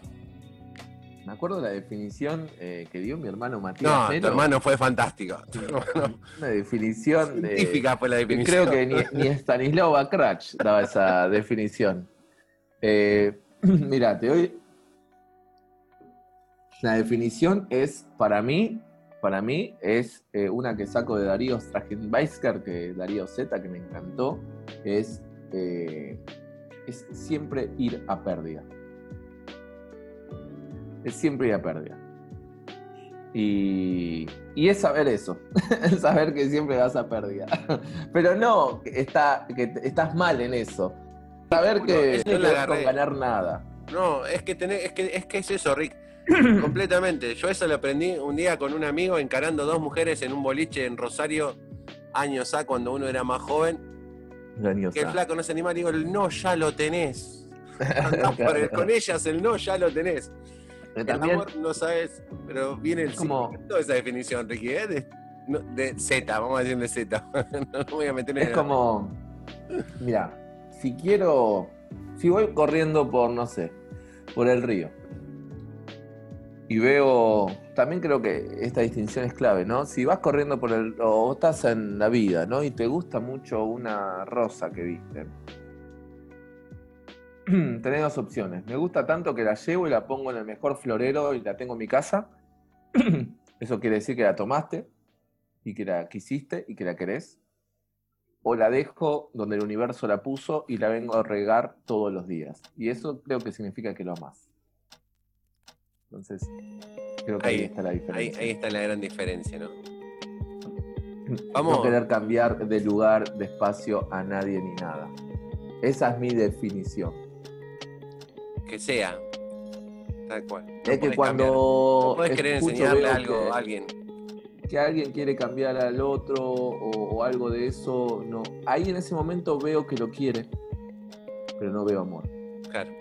Me acuerdo la definición eh, que dio mi hermano Matías. No, tu hermano fue fantástico. Una definición. Científica fue la definición. Creo que ni, ni Stanislav Bakrach daba esa definición. Eh, mira, te doy. La definición es, para mí, para mí, es eh, una que saco de Darío Stragenbaisker, que Darío Z, que me encantó. Es, es siempre ir a pérdida es siempre ir a pérdida. Y, y, es saber eso, es saber que siempre vas a pérdida. Pero no está, que estás mal en eso. Saber que no es con ganar nada. No, es que, es, que, es que es eso, Rick. Completamente. Yo eso lo aprendí un día con un amigo encarando dos mujeres en un boliche en Rosario, años A, cuando uno era más joven. que el flaco no se anima, digo, el no ya lo tenés. con ellas el no ya lo tenés. El amor no sabes, pero viene el como... toda esa definición, Ricky, ¿eh? de, Z, vamos a decir de Z. no voy a meter Es como, mira, si quiero, si voy corriendo por, no sé, por el río, y veo, también creo que esta distinción es clave, ¿no? Si vas corriendo por el, o estás en la vida, ¿no? Y te gusta mucho una rosa que viste. Tenés dos opciones. Me gusta tanto que la llevo y la pongo en el mejor florero y la tengo en mi casa. Eso quiere decir que la tomaste y que la quisiste y que la querés. O la dejo donde el universo la puso y la vengo a regar todos los días. Y eso creo que significa que lo amas. Entonces, creo que ahí, está la diferencia. Ahí, está la gran diferencia, ¿no? Vamos. No querer cambiar de lugar, de espacio a nadie ni nada. Esa es mi definición. Que sea. Tal cual. es que cuando. No puedes querer enseñarle algo a alguien. Que alguien quiere cambiar al otro o, algo de eso, no. Ahí en ese momento veo que lo quiere, pero no veo amor. Claro.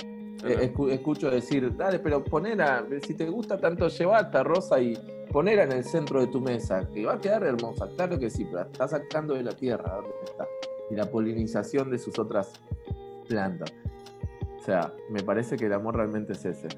Eh, escucho decir, dale, pero ponela, si te gusta tanto, lleva esta rosa y ponela en el centro de tu mesa, que va a quedar hermosa, claro que sí, pero está sacando de la tierra, ¿dónde está? Y la polinización de sus otras plantas. O sea, me parece que el amor realmente es ese.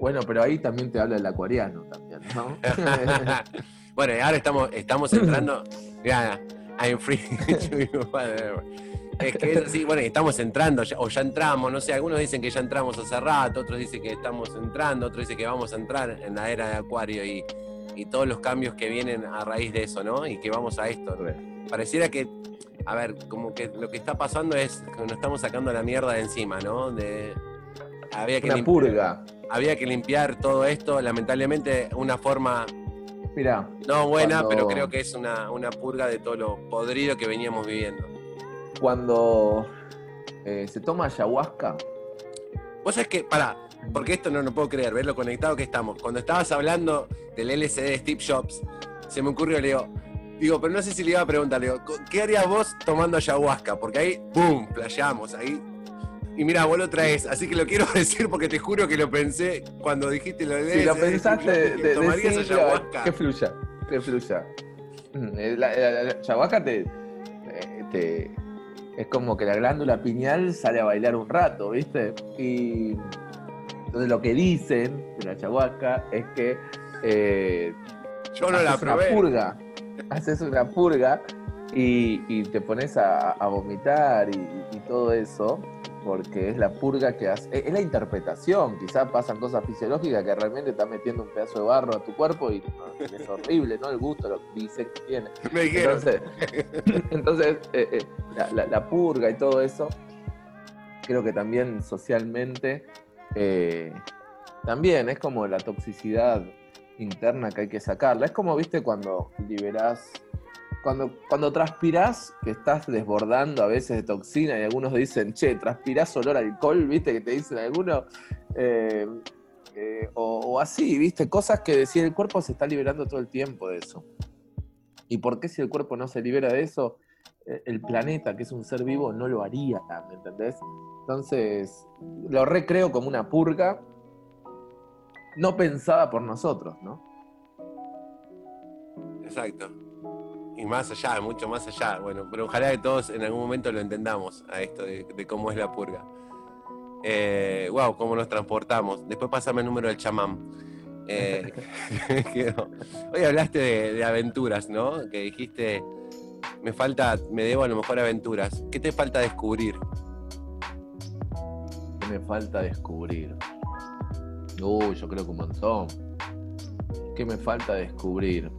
Bueno, pero ahí también te habla el acuariano también, ¿no? bueno, ahora estamos, estamos entrando. Ya, I'm free es que es así, bueno, estamos entrando, o ya entramos, no sé, algunos dicen que ya entramos hace rato, otros dicen que estamos entrando, otros dicen que vamos a entrar en la era de Acuario y, todos los cambios que vienen a raíz de eso, ¿no? Y que vamos a esto. Pareciera que, a ver, como que lo que está pasando es que nos estamos sacando la mierda de encima, ¿no? De, había que una purga. Había que limpiar todo esto, lamentablemente, una forma Mira, no buena, pero creo que es una, una purga de todo lo podrido que veníamos viviendo cuando eh, se toma ayahuasca. Vos sabés que, pará, porque esto no lo puedo creer, ver lo conectado que estamos. Cuando estabas hablando del LCD de Steve Jobs, se me ocurrió, le digo, digo, pero no sé si le iba a preguntar, le digo, ¿qué harías vos tomando ayahuasca? Porque ahí, ¡pum!, playamos, ahí. Y mira, vos lo traes, así que lo quiero decir porque te juro que lo pensé cuando dijiste lo de Si lo pensaste, de, tomarías ayahuasca. Que fluya, que fluya. Mm, la, ayahuasca te, te es como que la glándula pineal sale a bailar un rato, ¿viste? Y entonces lo que dicen de la chahuasca es que eh, yo no la probé. Una purga, haces una purga y, te pones a, vomitar y, todo eso porque es la purga que hace, es la interpretación, quizás pasan cosas fisiológicas que realmente estás metiendo un pedazo de barro a tu cuerpo y es horrible, ¿no? El gusto, lo que dice que tiene. Me dijeron. Entonces, eh, eh, la, purga y todo eso, creo que también socialmente, eh, también es como la toxicidad interna que hay que sacarla. Es como, viste, cuando liberás cuando, cuando transpirás, que estás desbordando a veces de toxina y algunos dicen, che, transpirás olor a alcohol, viste, que te dicen algunos, eh, eh, o, así, viste, cosas que decir el cuerpo se está liberando todo el tiempo de eso. ¿Y por qué si el cuerpo no se libera de eso, eh, el planeta, que es un ser vivo, no lo haría, ¿me entendés? Entonces, lo recreo como una purga no pensada por nosotros, ¿no? Exacto y más allá, mucho más allá. Bueno, pero ojalá que todos en algún momento lo entendamos a esto de, cómo es la purga. wow, eh, cómo nos transportamos. Después pasame el número del chamán. Eh, hoy hablaste de, aventuras, ¿no? Que dijiste, me falta, me debo a lo mejor aventuras. ¿Qué te falta descubrir? ¿Qué me falta descubrir? Uy, yo creo que un montón. ¿Qué me falta descubrir?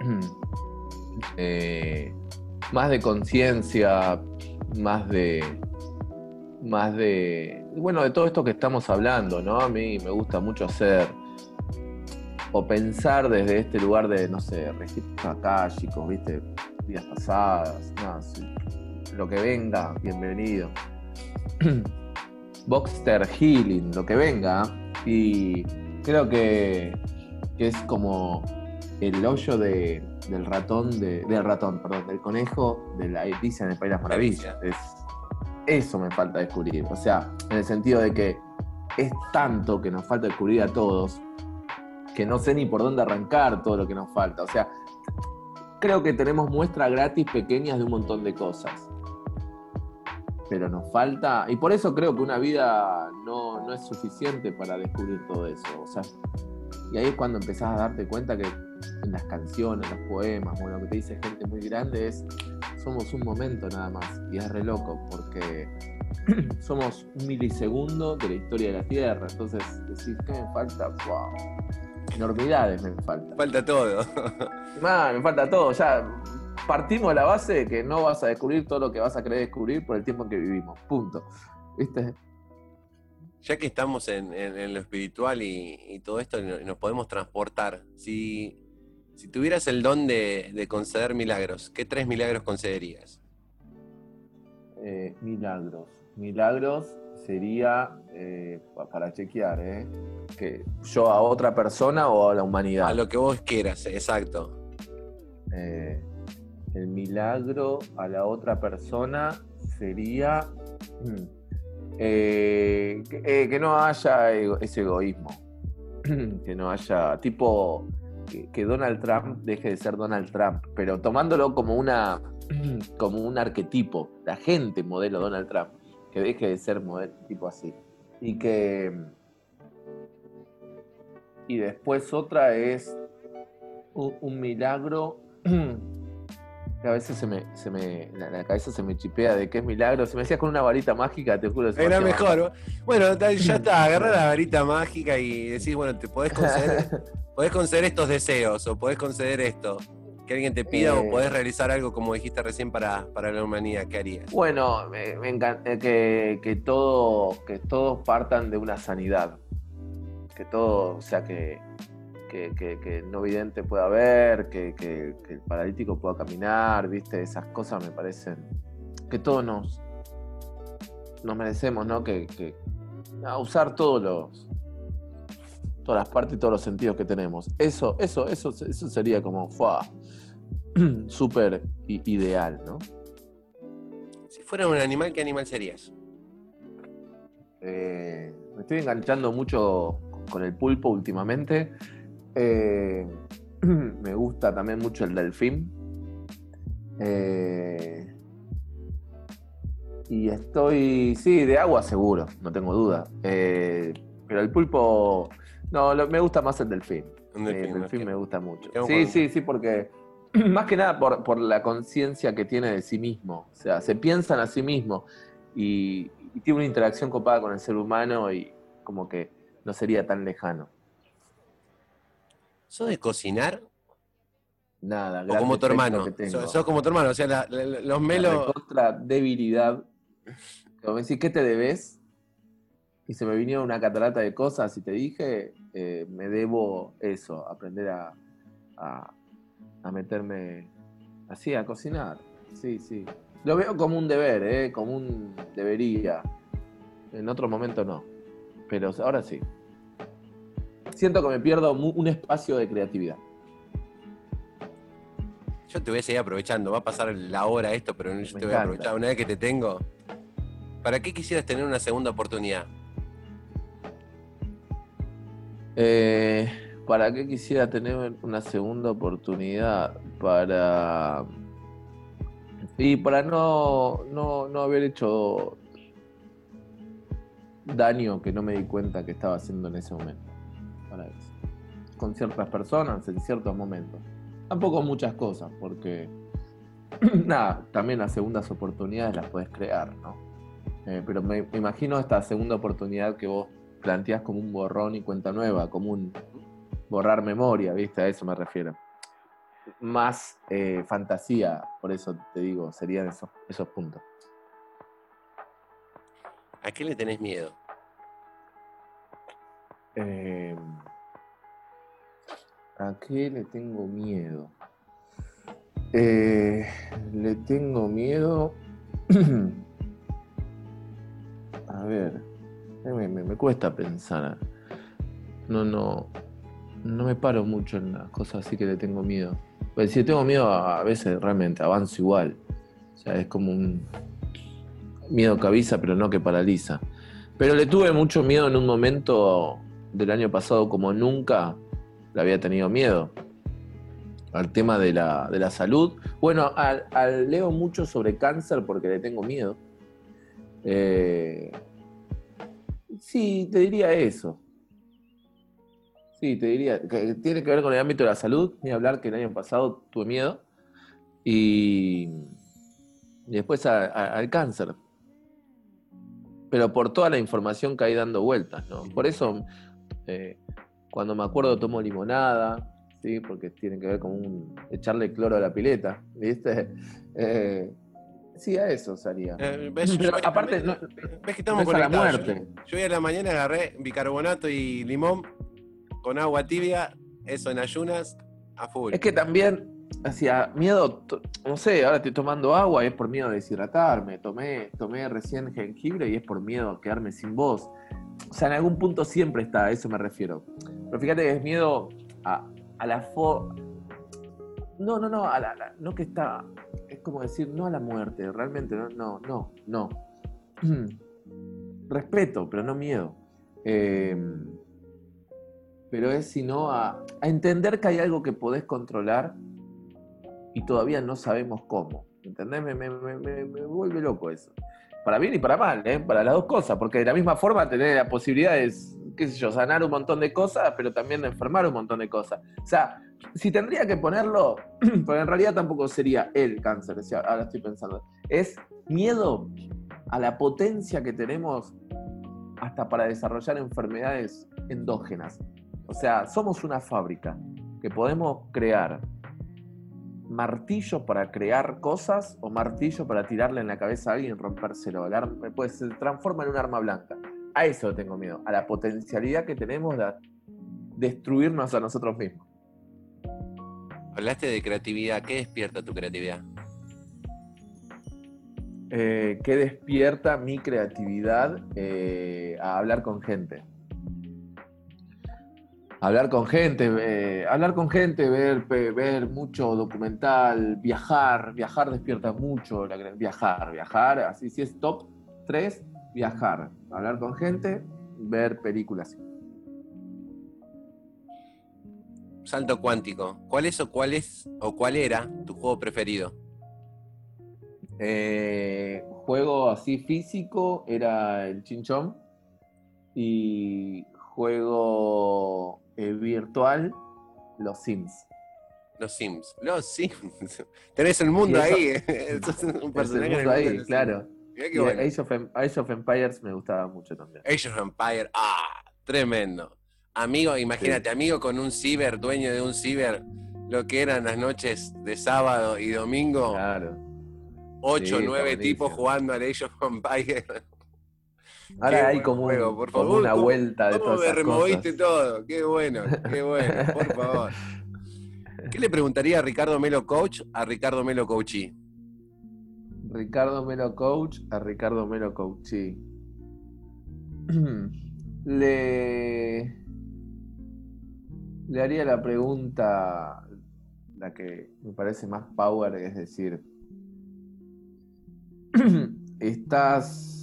Eh, más de conciencia, más de, más de, bueno, de todo esto que estamos hablando, ¿no? A mí me gusta mucho hacer o pensar desde este lugar de, no sé, registros akáshicos, ¿viste? Vidas pasadas, lo que venga, bienvenido. Boxster Healing, lo que venga. Y creo que es como el hoyo de, del ratón, de, del ratón, perdón, del conejo de la Alicia en el País de las Maravillas. Es, eso me falta descubrir. O sea, en el sentido de que es tanto que nos falta descubrir a todos que no sé ni por dónde arrancar todo lo que nos falta. O sea, creo que tenemos muestras gratis pequeñas de un montón de cosas. Pero nos falta, y por eso creo que una vida no, no es suficiente para descubrir todo eso. O sea, y ahí es cuando empezás a darte cuenta que en las canciones, los poemas, o lo que te dice gente muy grande es, somos un momento nada más. Y es re loco, porque somos un milisegundo de la historia de la Tierra. Entonces, decir, ¿qué me falta? ¡Wow! Enormidades me falta. Falta todo. me falta todo. Ya partimos de la base de que no vas a descubrir todo lo que vas a querer descubrir por el tiempo en que vivimos. Punto. ¿Viste? Ya que estamos en, lo espiritual y, todo esto, nos podemos transportar. Si, si tuvieras el don de, conceder milagros, ¿qué tres milagros concederías? Eh, milagros. Milagros sería eh, para chequear, ¿eh? Que yo a otra persona o a la humanidad. A lo que vos quieras, exacto. Eh, el milagro a la otra persona sería. Hmm, eh, eh, que, no haya ese egoísmo, que no haya tipo que, Donald Trump deje de ser Donald Trump, pero tomándolo como una como un arquetipo, la gente modelo Donald Trump, que deje de ser modelo tipo así. Y que y después otra es un milagro a veces se me, se me, la, cabeza se me chipea de que es milagro. Si me decías con una varita mágica, te juro. Era mejor. Bueno, ya está, agarra la varita mágica y decís, bueno, te podés conceder, podés conceder estos deseos o podés conceder esto. Que alguien te pida o eh. podés realizar algo como dijiste recién para, para la humanidad, ¿qué harías? Bueno, me, encanta eh, que, que, todo, que todos partan de una sanidad. Que todo, o sea, que, que, el no vidente pueda ver, que, el paralítico pueda caminar, ¿viste? Esas cosas me parecen que todos nos, nos merecemos, ¿no? Que, usar todos los todas las partes y todos los sentidos que tenemos. Eso, eso, eso, eso sería como súper ideal, ¿no? Si fuera un animal, ¿qué animal serías? Eh, me estoy enganchando mucho con el pulpo últimamente. Eh, me gusta también mucho el delfín. Eh, y estoy, sí, de agua seguro, no tengo duda. Eh, pero el pulpo, no, me gusta más el delfín. el delfín me gusta mucho. Sí, sí, sí, porque más que nada por, la conciencia que tiene de sí mismo. O sea, se piensan a sí mismo y tiene una interacción copada con el ser humano y como que no sería tan lejano. ¿Sos de cocinar? Nada, o como tu hermano. Sos, como tu hermano, o sea, los melos. Otra debilidad. Como decir, ¿qué te debes? Y se me vinieron una catarata de cosas y te dije, eh, me debo eso, aprender a, a, meterme así, a cocinar. Sí, sí. Lo veo como un deber, ¿eh? como un debería. En otro momento no. Pero ahora sí siento que me pierdo un espacio de creatividad. Yo te voy a seguir aprovechando, va a pasar la hora esto, pero yo te voy a aprovechar. Una vez que te tengo, ¿para qué quisieras tener una segunda oportunidad? Eh, ¿Para qué quisiera tener una segunda oportunidad? Para. Y para no, no, no haber hecho daño que no me di cuenta que estaba haciendo en ese momento con ciertas personas en ciertos momentos. Tampoco muchas cosas, porque nada, también las segundas oportunidades las puedes crear, ¿no? Eh, pero me, imagino esta segunda oportunidad que vos planteás como un borrón y cuenta nueva, como un borrar memoria, ¿viste? A eso me refiero. Más eh, fantasía, por eso te digo, serían esos, esos puntos. ¿A qué le tenés miedo? Eh, ¿A qué le tengo miedo? Eh, le tengo miedo. a ver, me, cuesta pensar. No, no. no me paro mucho en las cosas así que le tengo miedo. Pues si tengo miedo, a veces realmente avanzo igual. O sea, es como un miedo que avisa, pero no que paraliza. Pero le tuve mucho miedo en un momento del año pasado como nunca le había tenido miedo. Al tema de la, de la salud. Bueno, al, leo mucho sobre cáncer porque le tengo miedo. Eh, sí, te diría eso. Sí, te diría que tiene que ver con el ámbito de la salud, ni hablar que el año pasado tuve miedo. Y, después al cáncer. Pero por toda la información que hay dando vueltas, ¿no? Por eso, eh, cuando me acuerdo tomo limonada, ¿sí? Porque tiene que ver con un, echarle cloro a la pileta, ¿viste? Eh, sí, a eso salía. Eh, aparte, ves que estamos con la muerte. Yo, hoy a la mañana agarré bicarbonato y limón con agua tibia, eso en ayunas, a full. Es que también hacía miedo, no sé, ahora estoy tomando agua y es por miedo a deshidratarme, tomé, tomé recién jengibre y es por miedo a quedarme sin voz. O sea, en algún punto siempre está, a eso me refiero. Pero fíjate que es miedo a, la fo... No, no, no, a la, no que está, es como decir, no a la muerte, realmente, no, no, no, no. Respeto, pero no miedo. Eh, pero es sino a, a, entender que hay algo que podés controlar y todavía no sabemos cómo. ¿Entendés? Me, me, me, vuelve loco eso. Para bien y para mal, ¿eh? para las dos cosas, porque de la misma forma tener la posibilidad de, qué sé yo, sanar un montón de cosas, pero también de enfermar un montón de cosas. O sea, si tendría que ponerlo, pero en realidad tampoco sería el cáncer, ahora estoy pensando, es miedo a la potencia que tenemos hasta para desarrollar enfermedades endógenas. O sea, somos una fábrica que podemos crear martillo para crear cosas o martillo para tirarle en la cabeza a alguien y rompérselo. El arma, pues, se transforma en un arma blanca. A eso tengo miedo, a la potencialidad que tenemos de destruirnos a nosotros mismos. Hablaste de creatividad, ¿qué despierta tu creatividad? Eh, ¿Qué despierta mi creatividad? Eh, a hablar con gente hablar con gente, eh, hablar con gente, ver, ver mucho documental, viajar, viajar despierta mucho, la, viajar, viajar, así si es top 3, viajar, hablar con gente, ver películas. Salto cuántico. ¿Cuál es o cuál es o cuál era tu juego preferido? Eh, juego así físico era el chinchón y juego eh, virtual los Sims. Los Sims. Los Sims. Tenés el mundo ahí. Eh. un personaje el mundo ahí, claro. Age, of, em, Age, of, Empires me gustaba mucho también. Age of Empires, ah, tremendo. Amigo, imagínate, amigo con un ciber, dueño de un ciber, lo que eran las noches de sábado y domingo. Claro. Ocho, nueve tipos jugando al Age of Empires. Ahora hay como, una vuelta de todas me removiste todo? Qué bueno, qué bueno, por favor. ¿Qué le preguntaría a Ricardo Melo Coach a Ricardo Melo Coachí? Ricardo Melo Coach a Ricardo Melo Coachí. le, le haría la pregunta, la que me parece más power, es decir, ¿estás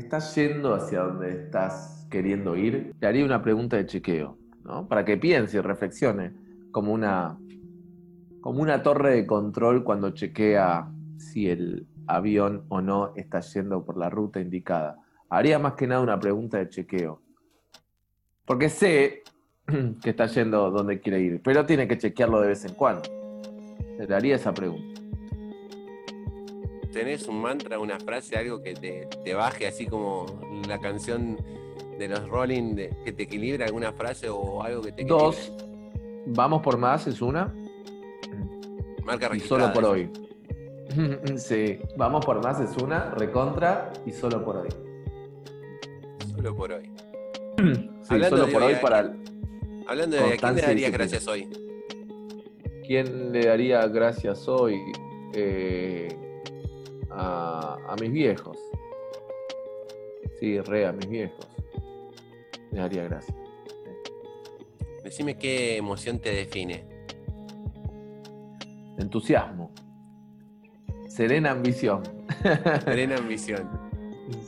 ¿Estás yendo hacia donde estás queriendo ir? Te haría una pregunta de chequeo, ¿no? Para que piense y reflexione, como una, como una torre de control cuando chequea si el avión o no está yendo por la ruta indicada. Haría más que nada una pregunta de chequeo. Porque sé que está yendo donde quiere ir, pero tiene que chequearlo de vez en cuando. Le haría esa pregunta tenés un mantra, una frase, algo que te, baje, así como la canción de los Rolling, que te equilibra alguna frase o algo que te equilibre? Dos. Vamos por más es una. Marca registrada. Y solo por hoy. sí, vamos por más es una, recontra y solo por hoy. Solo por hoy. sí, solo por hoy, para. Hablando de ¿quién le daría gracias hoy? ¿Quién le daría gracias hoy? Eh, a, mis viejos. Sí, re a mis viejos. Me daría gracia. Decime qué emoción te define. Entusiasmo. Serena ambición. Serena ambición.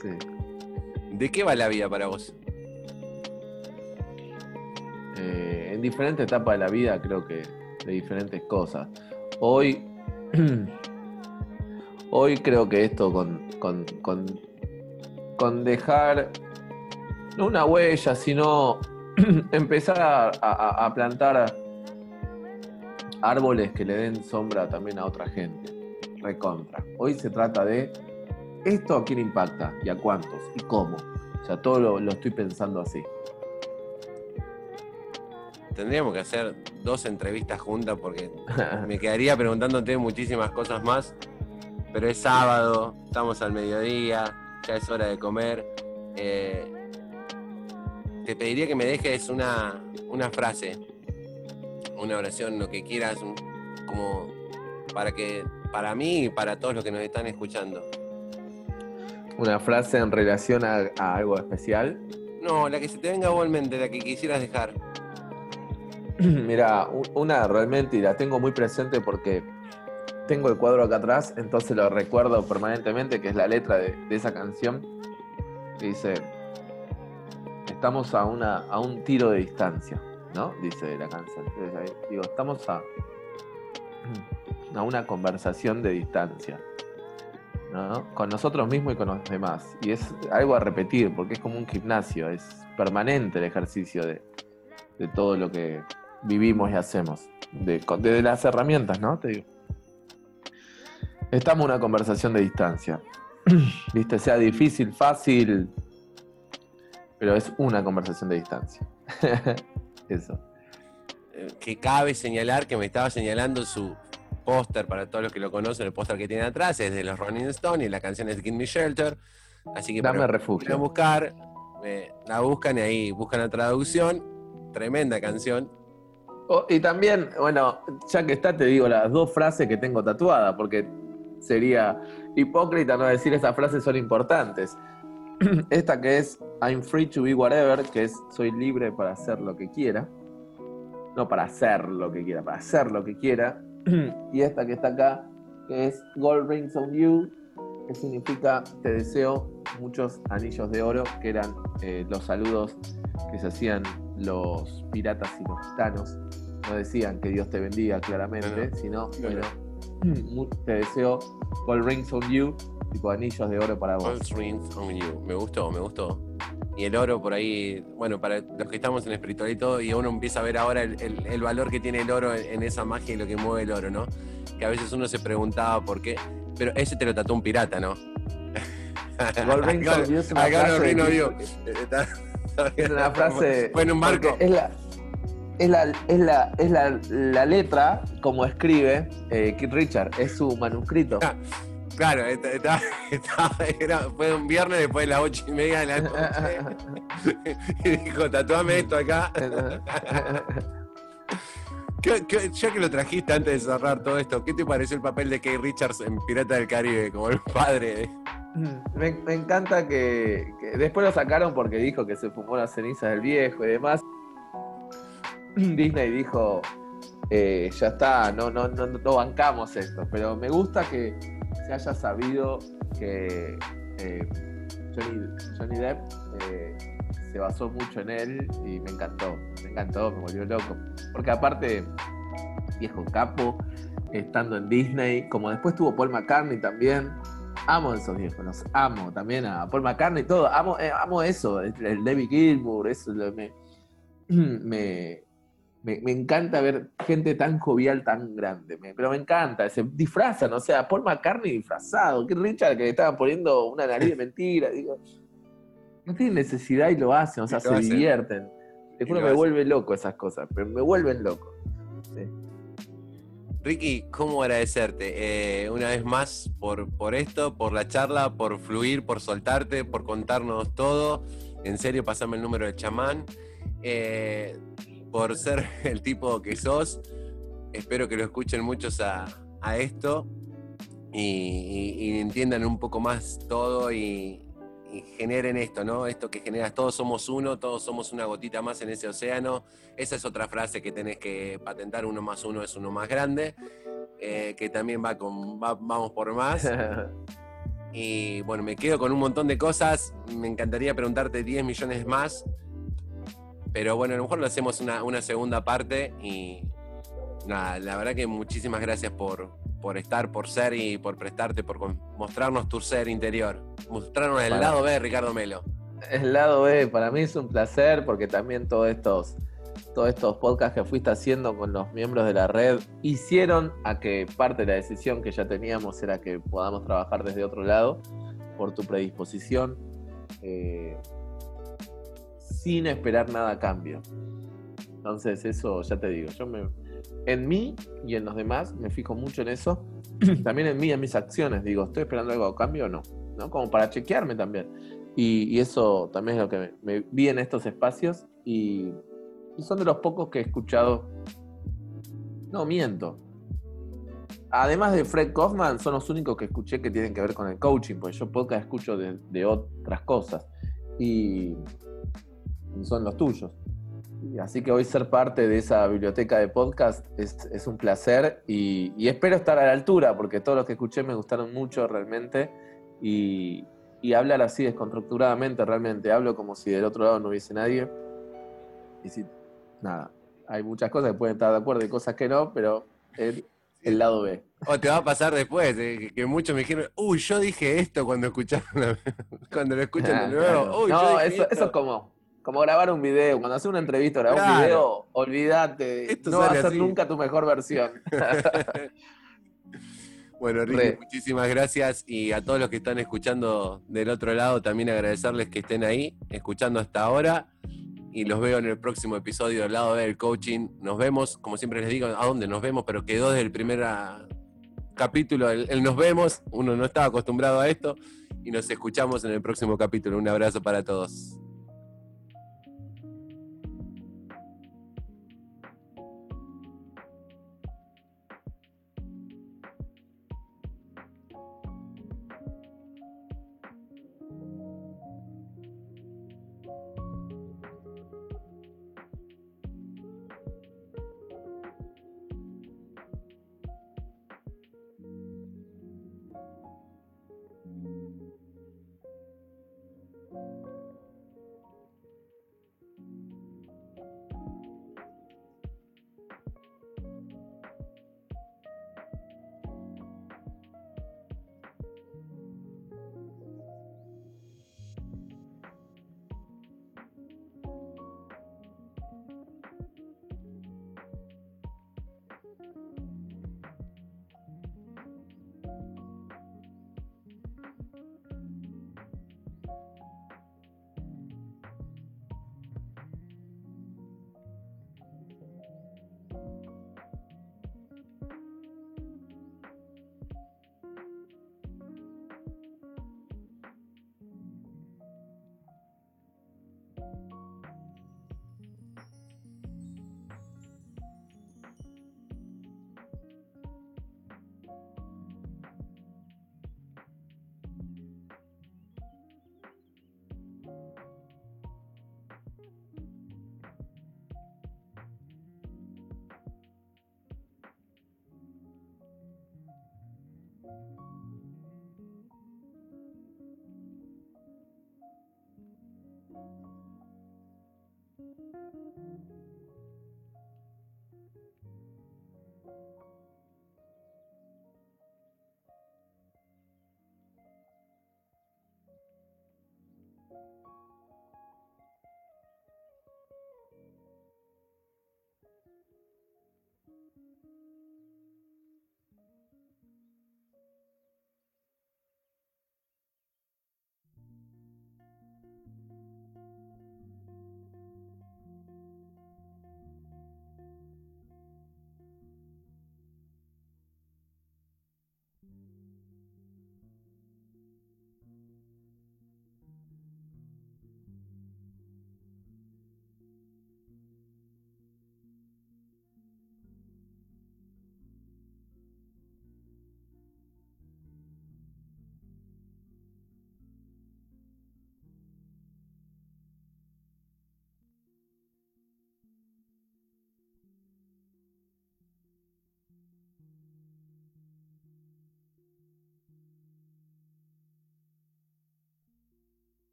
Sí. ¿De qué va la vida para vos? Eh, en diferentes etapas de la vida creo que de diferentes cosas. Hoy, hoy creo que esto con, con, con, con dejar no una huella, sino empezar a, a- a plantar árboles que le den sombra también a otra gente. Recontra. Hoy se trata de esto a quién impacta y a cuántos y cómo. O sea, todo lo, lo estoy pensando así. Tendríamos que hacer dos entrevistas juntas porque me quedaría preguntándote muchísimas cosas más. Pero es sábado, estamos al mediodía, ya es hora de comer. Eh, te pediría que me dejes una, una frase, una oración, lo que quieras, un- como para que para mí y para todos los que nos están escuchando. Una frase en relación a, a algo especial. No, la que se te venga a vos en mente, la que quisieras dejar. Mira, una realmente, y la tengo muy presente porque tengo el cuadro acá atrás, entonces lo recuerdo permanentemente, que es la letra de, de esa canción, dice, estamos a, una, a un tiro de distancia, ¿no? Dice la canción. Digo, estamos a, a una conversación de distancia, ¿no? Con nosotros mismos y con los demás. Y es algo a repetir, porque es como un gimnasio, es permanente el ejercicio de, de todo lo que vivimos y hacemos. De, desde las herramientas, ¿no? Te digo. Estamos en una conversación de distancia. Viste, sea difícil, fácil, pero es una conversación de distancia. Eso. Que cabe señalar que me estaba señalando su póster para todos los que lo conocen, el póster que tiene atrás es de los Rolling Stones y la canción es Give Me Shelter. Así que Dame para- refugio. Buscar, eh, la buscan y ahí buscan la traducción. Tremenda canción. Oh, y también, bueno, ya que está, te digo las dos frases que tengo tatuadas, porque sería hipócrita no decir esas frases son importantes. Esta que es I'm free to be whatever, que es soy libre para hacer lo que quiera. No para hacer lo que quiera, para hacer lo que quiera. Y esta que está acá, que es Gold Rings on You, que significa te deseo muchos anillos de oro, que eran eh, los saludos que se hacían los piratas y los gitanos. No decían que Dios te bendiga claramente, No, sino, bueno, mu- te deseo Gold Rings on You, tipo anillos de oro para vos. All Rings on You. Me gustó, me gustó. Y el oro por ahí, bueno, para los que estamos en espiritualito y uno empieza a ver ahora el, el- el valor que tiene el oro en, en esa magia y lo que mueve el oro, ¿no? Que a veces uno se preguntaba por qué. Pero ese te lo tatuó un pirata, ¿no? Gold Rings on You es una frase Es una frase. Fue en un barco. Es la, es la, es la, es la, la letra como escribe eh, Keith Richard, es su manuscrito. Ah, Claro, está- está- está- era- fue un viernes después de las ocho y media de la noche. y dijo, tatuame esto acá. ¿Qué- qué- ya que lo trajiste antes de cerrar todo esto, ¿qué te pareció el papel de Kay Richards en Pirata del Caribe como el padre? de- me, me encanta que, que después lo sacaron porque dijo que se fumó las cenizas del viejo y demás. Disney dijo, eh, ya está, no, no, no, no bancamos esto, pero me gusta que se haya sabido que eh, Johnny, Johnny Depp eh, se basó mucho en él y me encantó, me encantó, me volvió loco. Porque aparte, viejo capo, estando en Disney, como después tuvo Paul McCartney también. Amo esos viejos, los amo también a Paul McCartney y todo. Amo, amo eso, el, David Gilmour, eso me, me, me, me encanta ver gente tan jovial, tan grande. me- pero me encanta, se disfrazan, o sea, Paul McCartney disfrazado, que Richard que le estaban poniendo una nariz de mentira, digo. No tienen necesidad y lo hacen, o sea, se hacen. divierten. Te juro, me hacen. vuelve loco esas cosas, pero me vuelven loco. Sí. Ricky, ¿cómo agradecerte? Eh, una vez más por, por esto, por la charla, por fluir, por soltarte, por contarnos todo. En serio, pasame el número del chamán. Eh, por ser el tipo que sos. Espero que lo escuchen muchos a, a esto y, y- y entiendan un poco más todo y, y generen esto, ¿no? Esto que generas, todos somos uno, todos somos una gotita más en ese océano. Esa es otra frase que tenés que patentar, uno más uno es uno más grande, eh, que también va con vamos por más. Y bueno, me quedo con un montón de cosas. Me encantaría preguntarte 10 millones más. Pero bueno, a lo mejor lo hacemos una, una segunda parte. Y nada, la verdad que muchísimas gracias por, por estar, por ser y por prestarte, por mostrarnos tu ser interior. Mostrarnos el lado B Ricardo Melo. El lado B, para mí es un placer porque también todos estos todos estos podcasts que fuiste haciendo con los miembros de la red hicieron a que parte de la decisión que ya teníamos era que podamos trabajar desde otro lado por tu predisposición, eh, sin esperar nada a cambio. Entonces eso ya te digo, yo me, en mí y en los demás me fijo mucho en eso, también en mí y en mis acciones, digo, ¿estoy esperando algo a cambio o no? ¿No? Como para chequearme también. Y, eso también es lo que me vi en estos espacios y y son de los pocos que he escuchado. No, miento. Además de Fred Kaufman, son los únicos que escuché que tienen que ver con el coaching, porque yo podcast escucho de, otras cosas. Y, son los tuyos. así que hoy ser parte de esa biblioteca de podcast es, un placer y, y, espero estar a la altura, porque todos los que escuché me gustaron mucho realmente. Y, y hablar así desconstructuradamente, realmente hablo como si del otro lado no hubiese nadie. Y si nada, hay muchas cosas que pueden estar de acuerdo y cosas que no, pero el, el lado B. O te va a pasar después, eh, que, muchos me dijeron, uy, yo dije esto cuando escucharon, cuando lo escuchan de nuevo. no, eso, eso es como, como grabar un video. Cuando haces una entrevista grabar un video, olvídate. no va a ser nunca tu mejor versión. bueno, Ricky, muchísimas gracias. Y a todos los que están escuchando del otro lado, también agradecerles que estén ahí, escuchando hasta ahora y los veo en el próximo episodio del lado del coaching. Nos vemos, como siempre les digo, a dónde nos vemos, pero quedó desde el primer ah, capítulo el, nos vemos. Uno no estaba acostumbrado a esto y nos escuchamos en el próximo capítulo. Un abrazo para todos.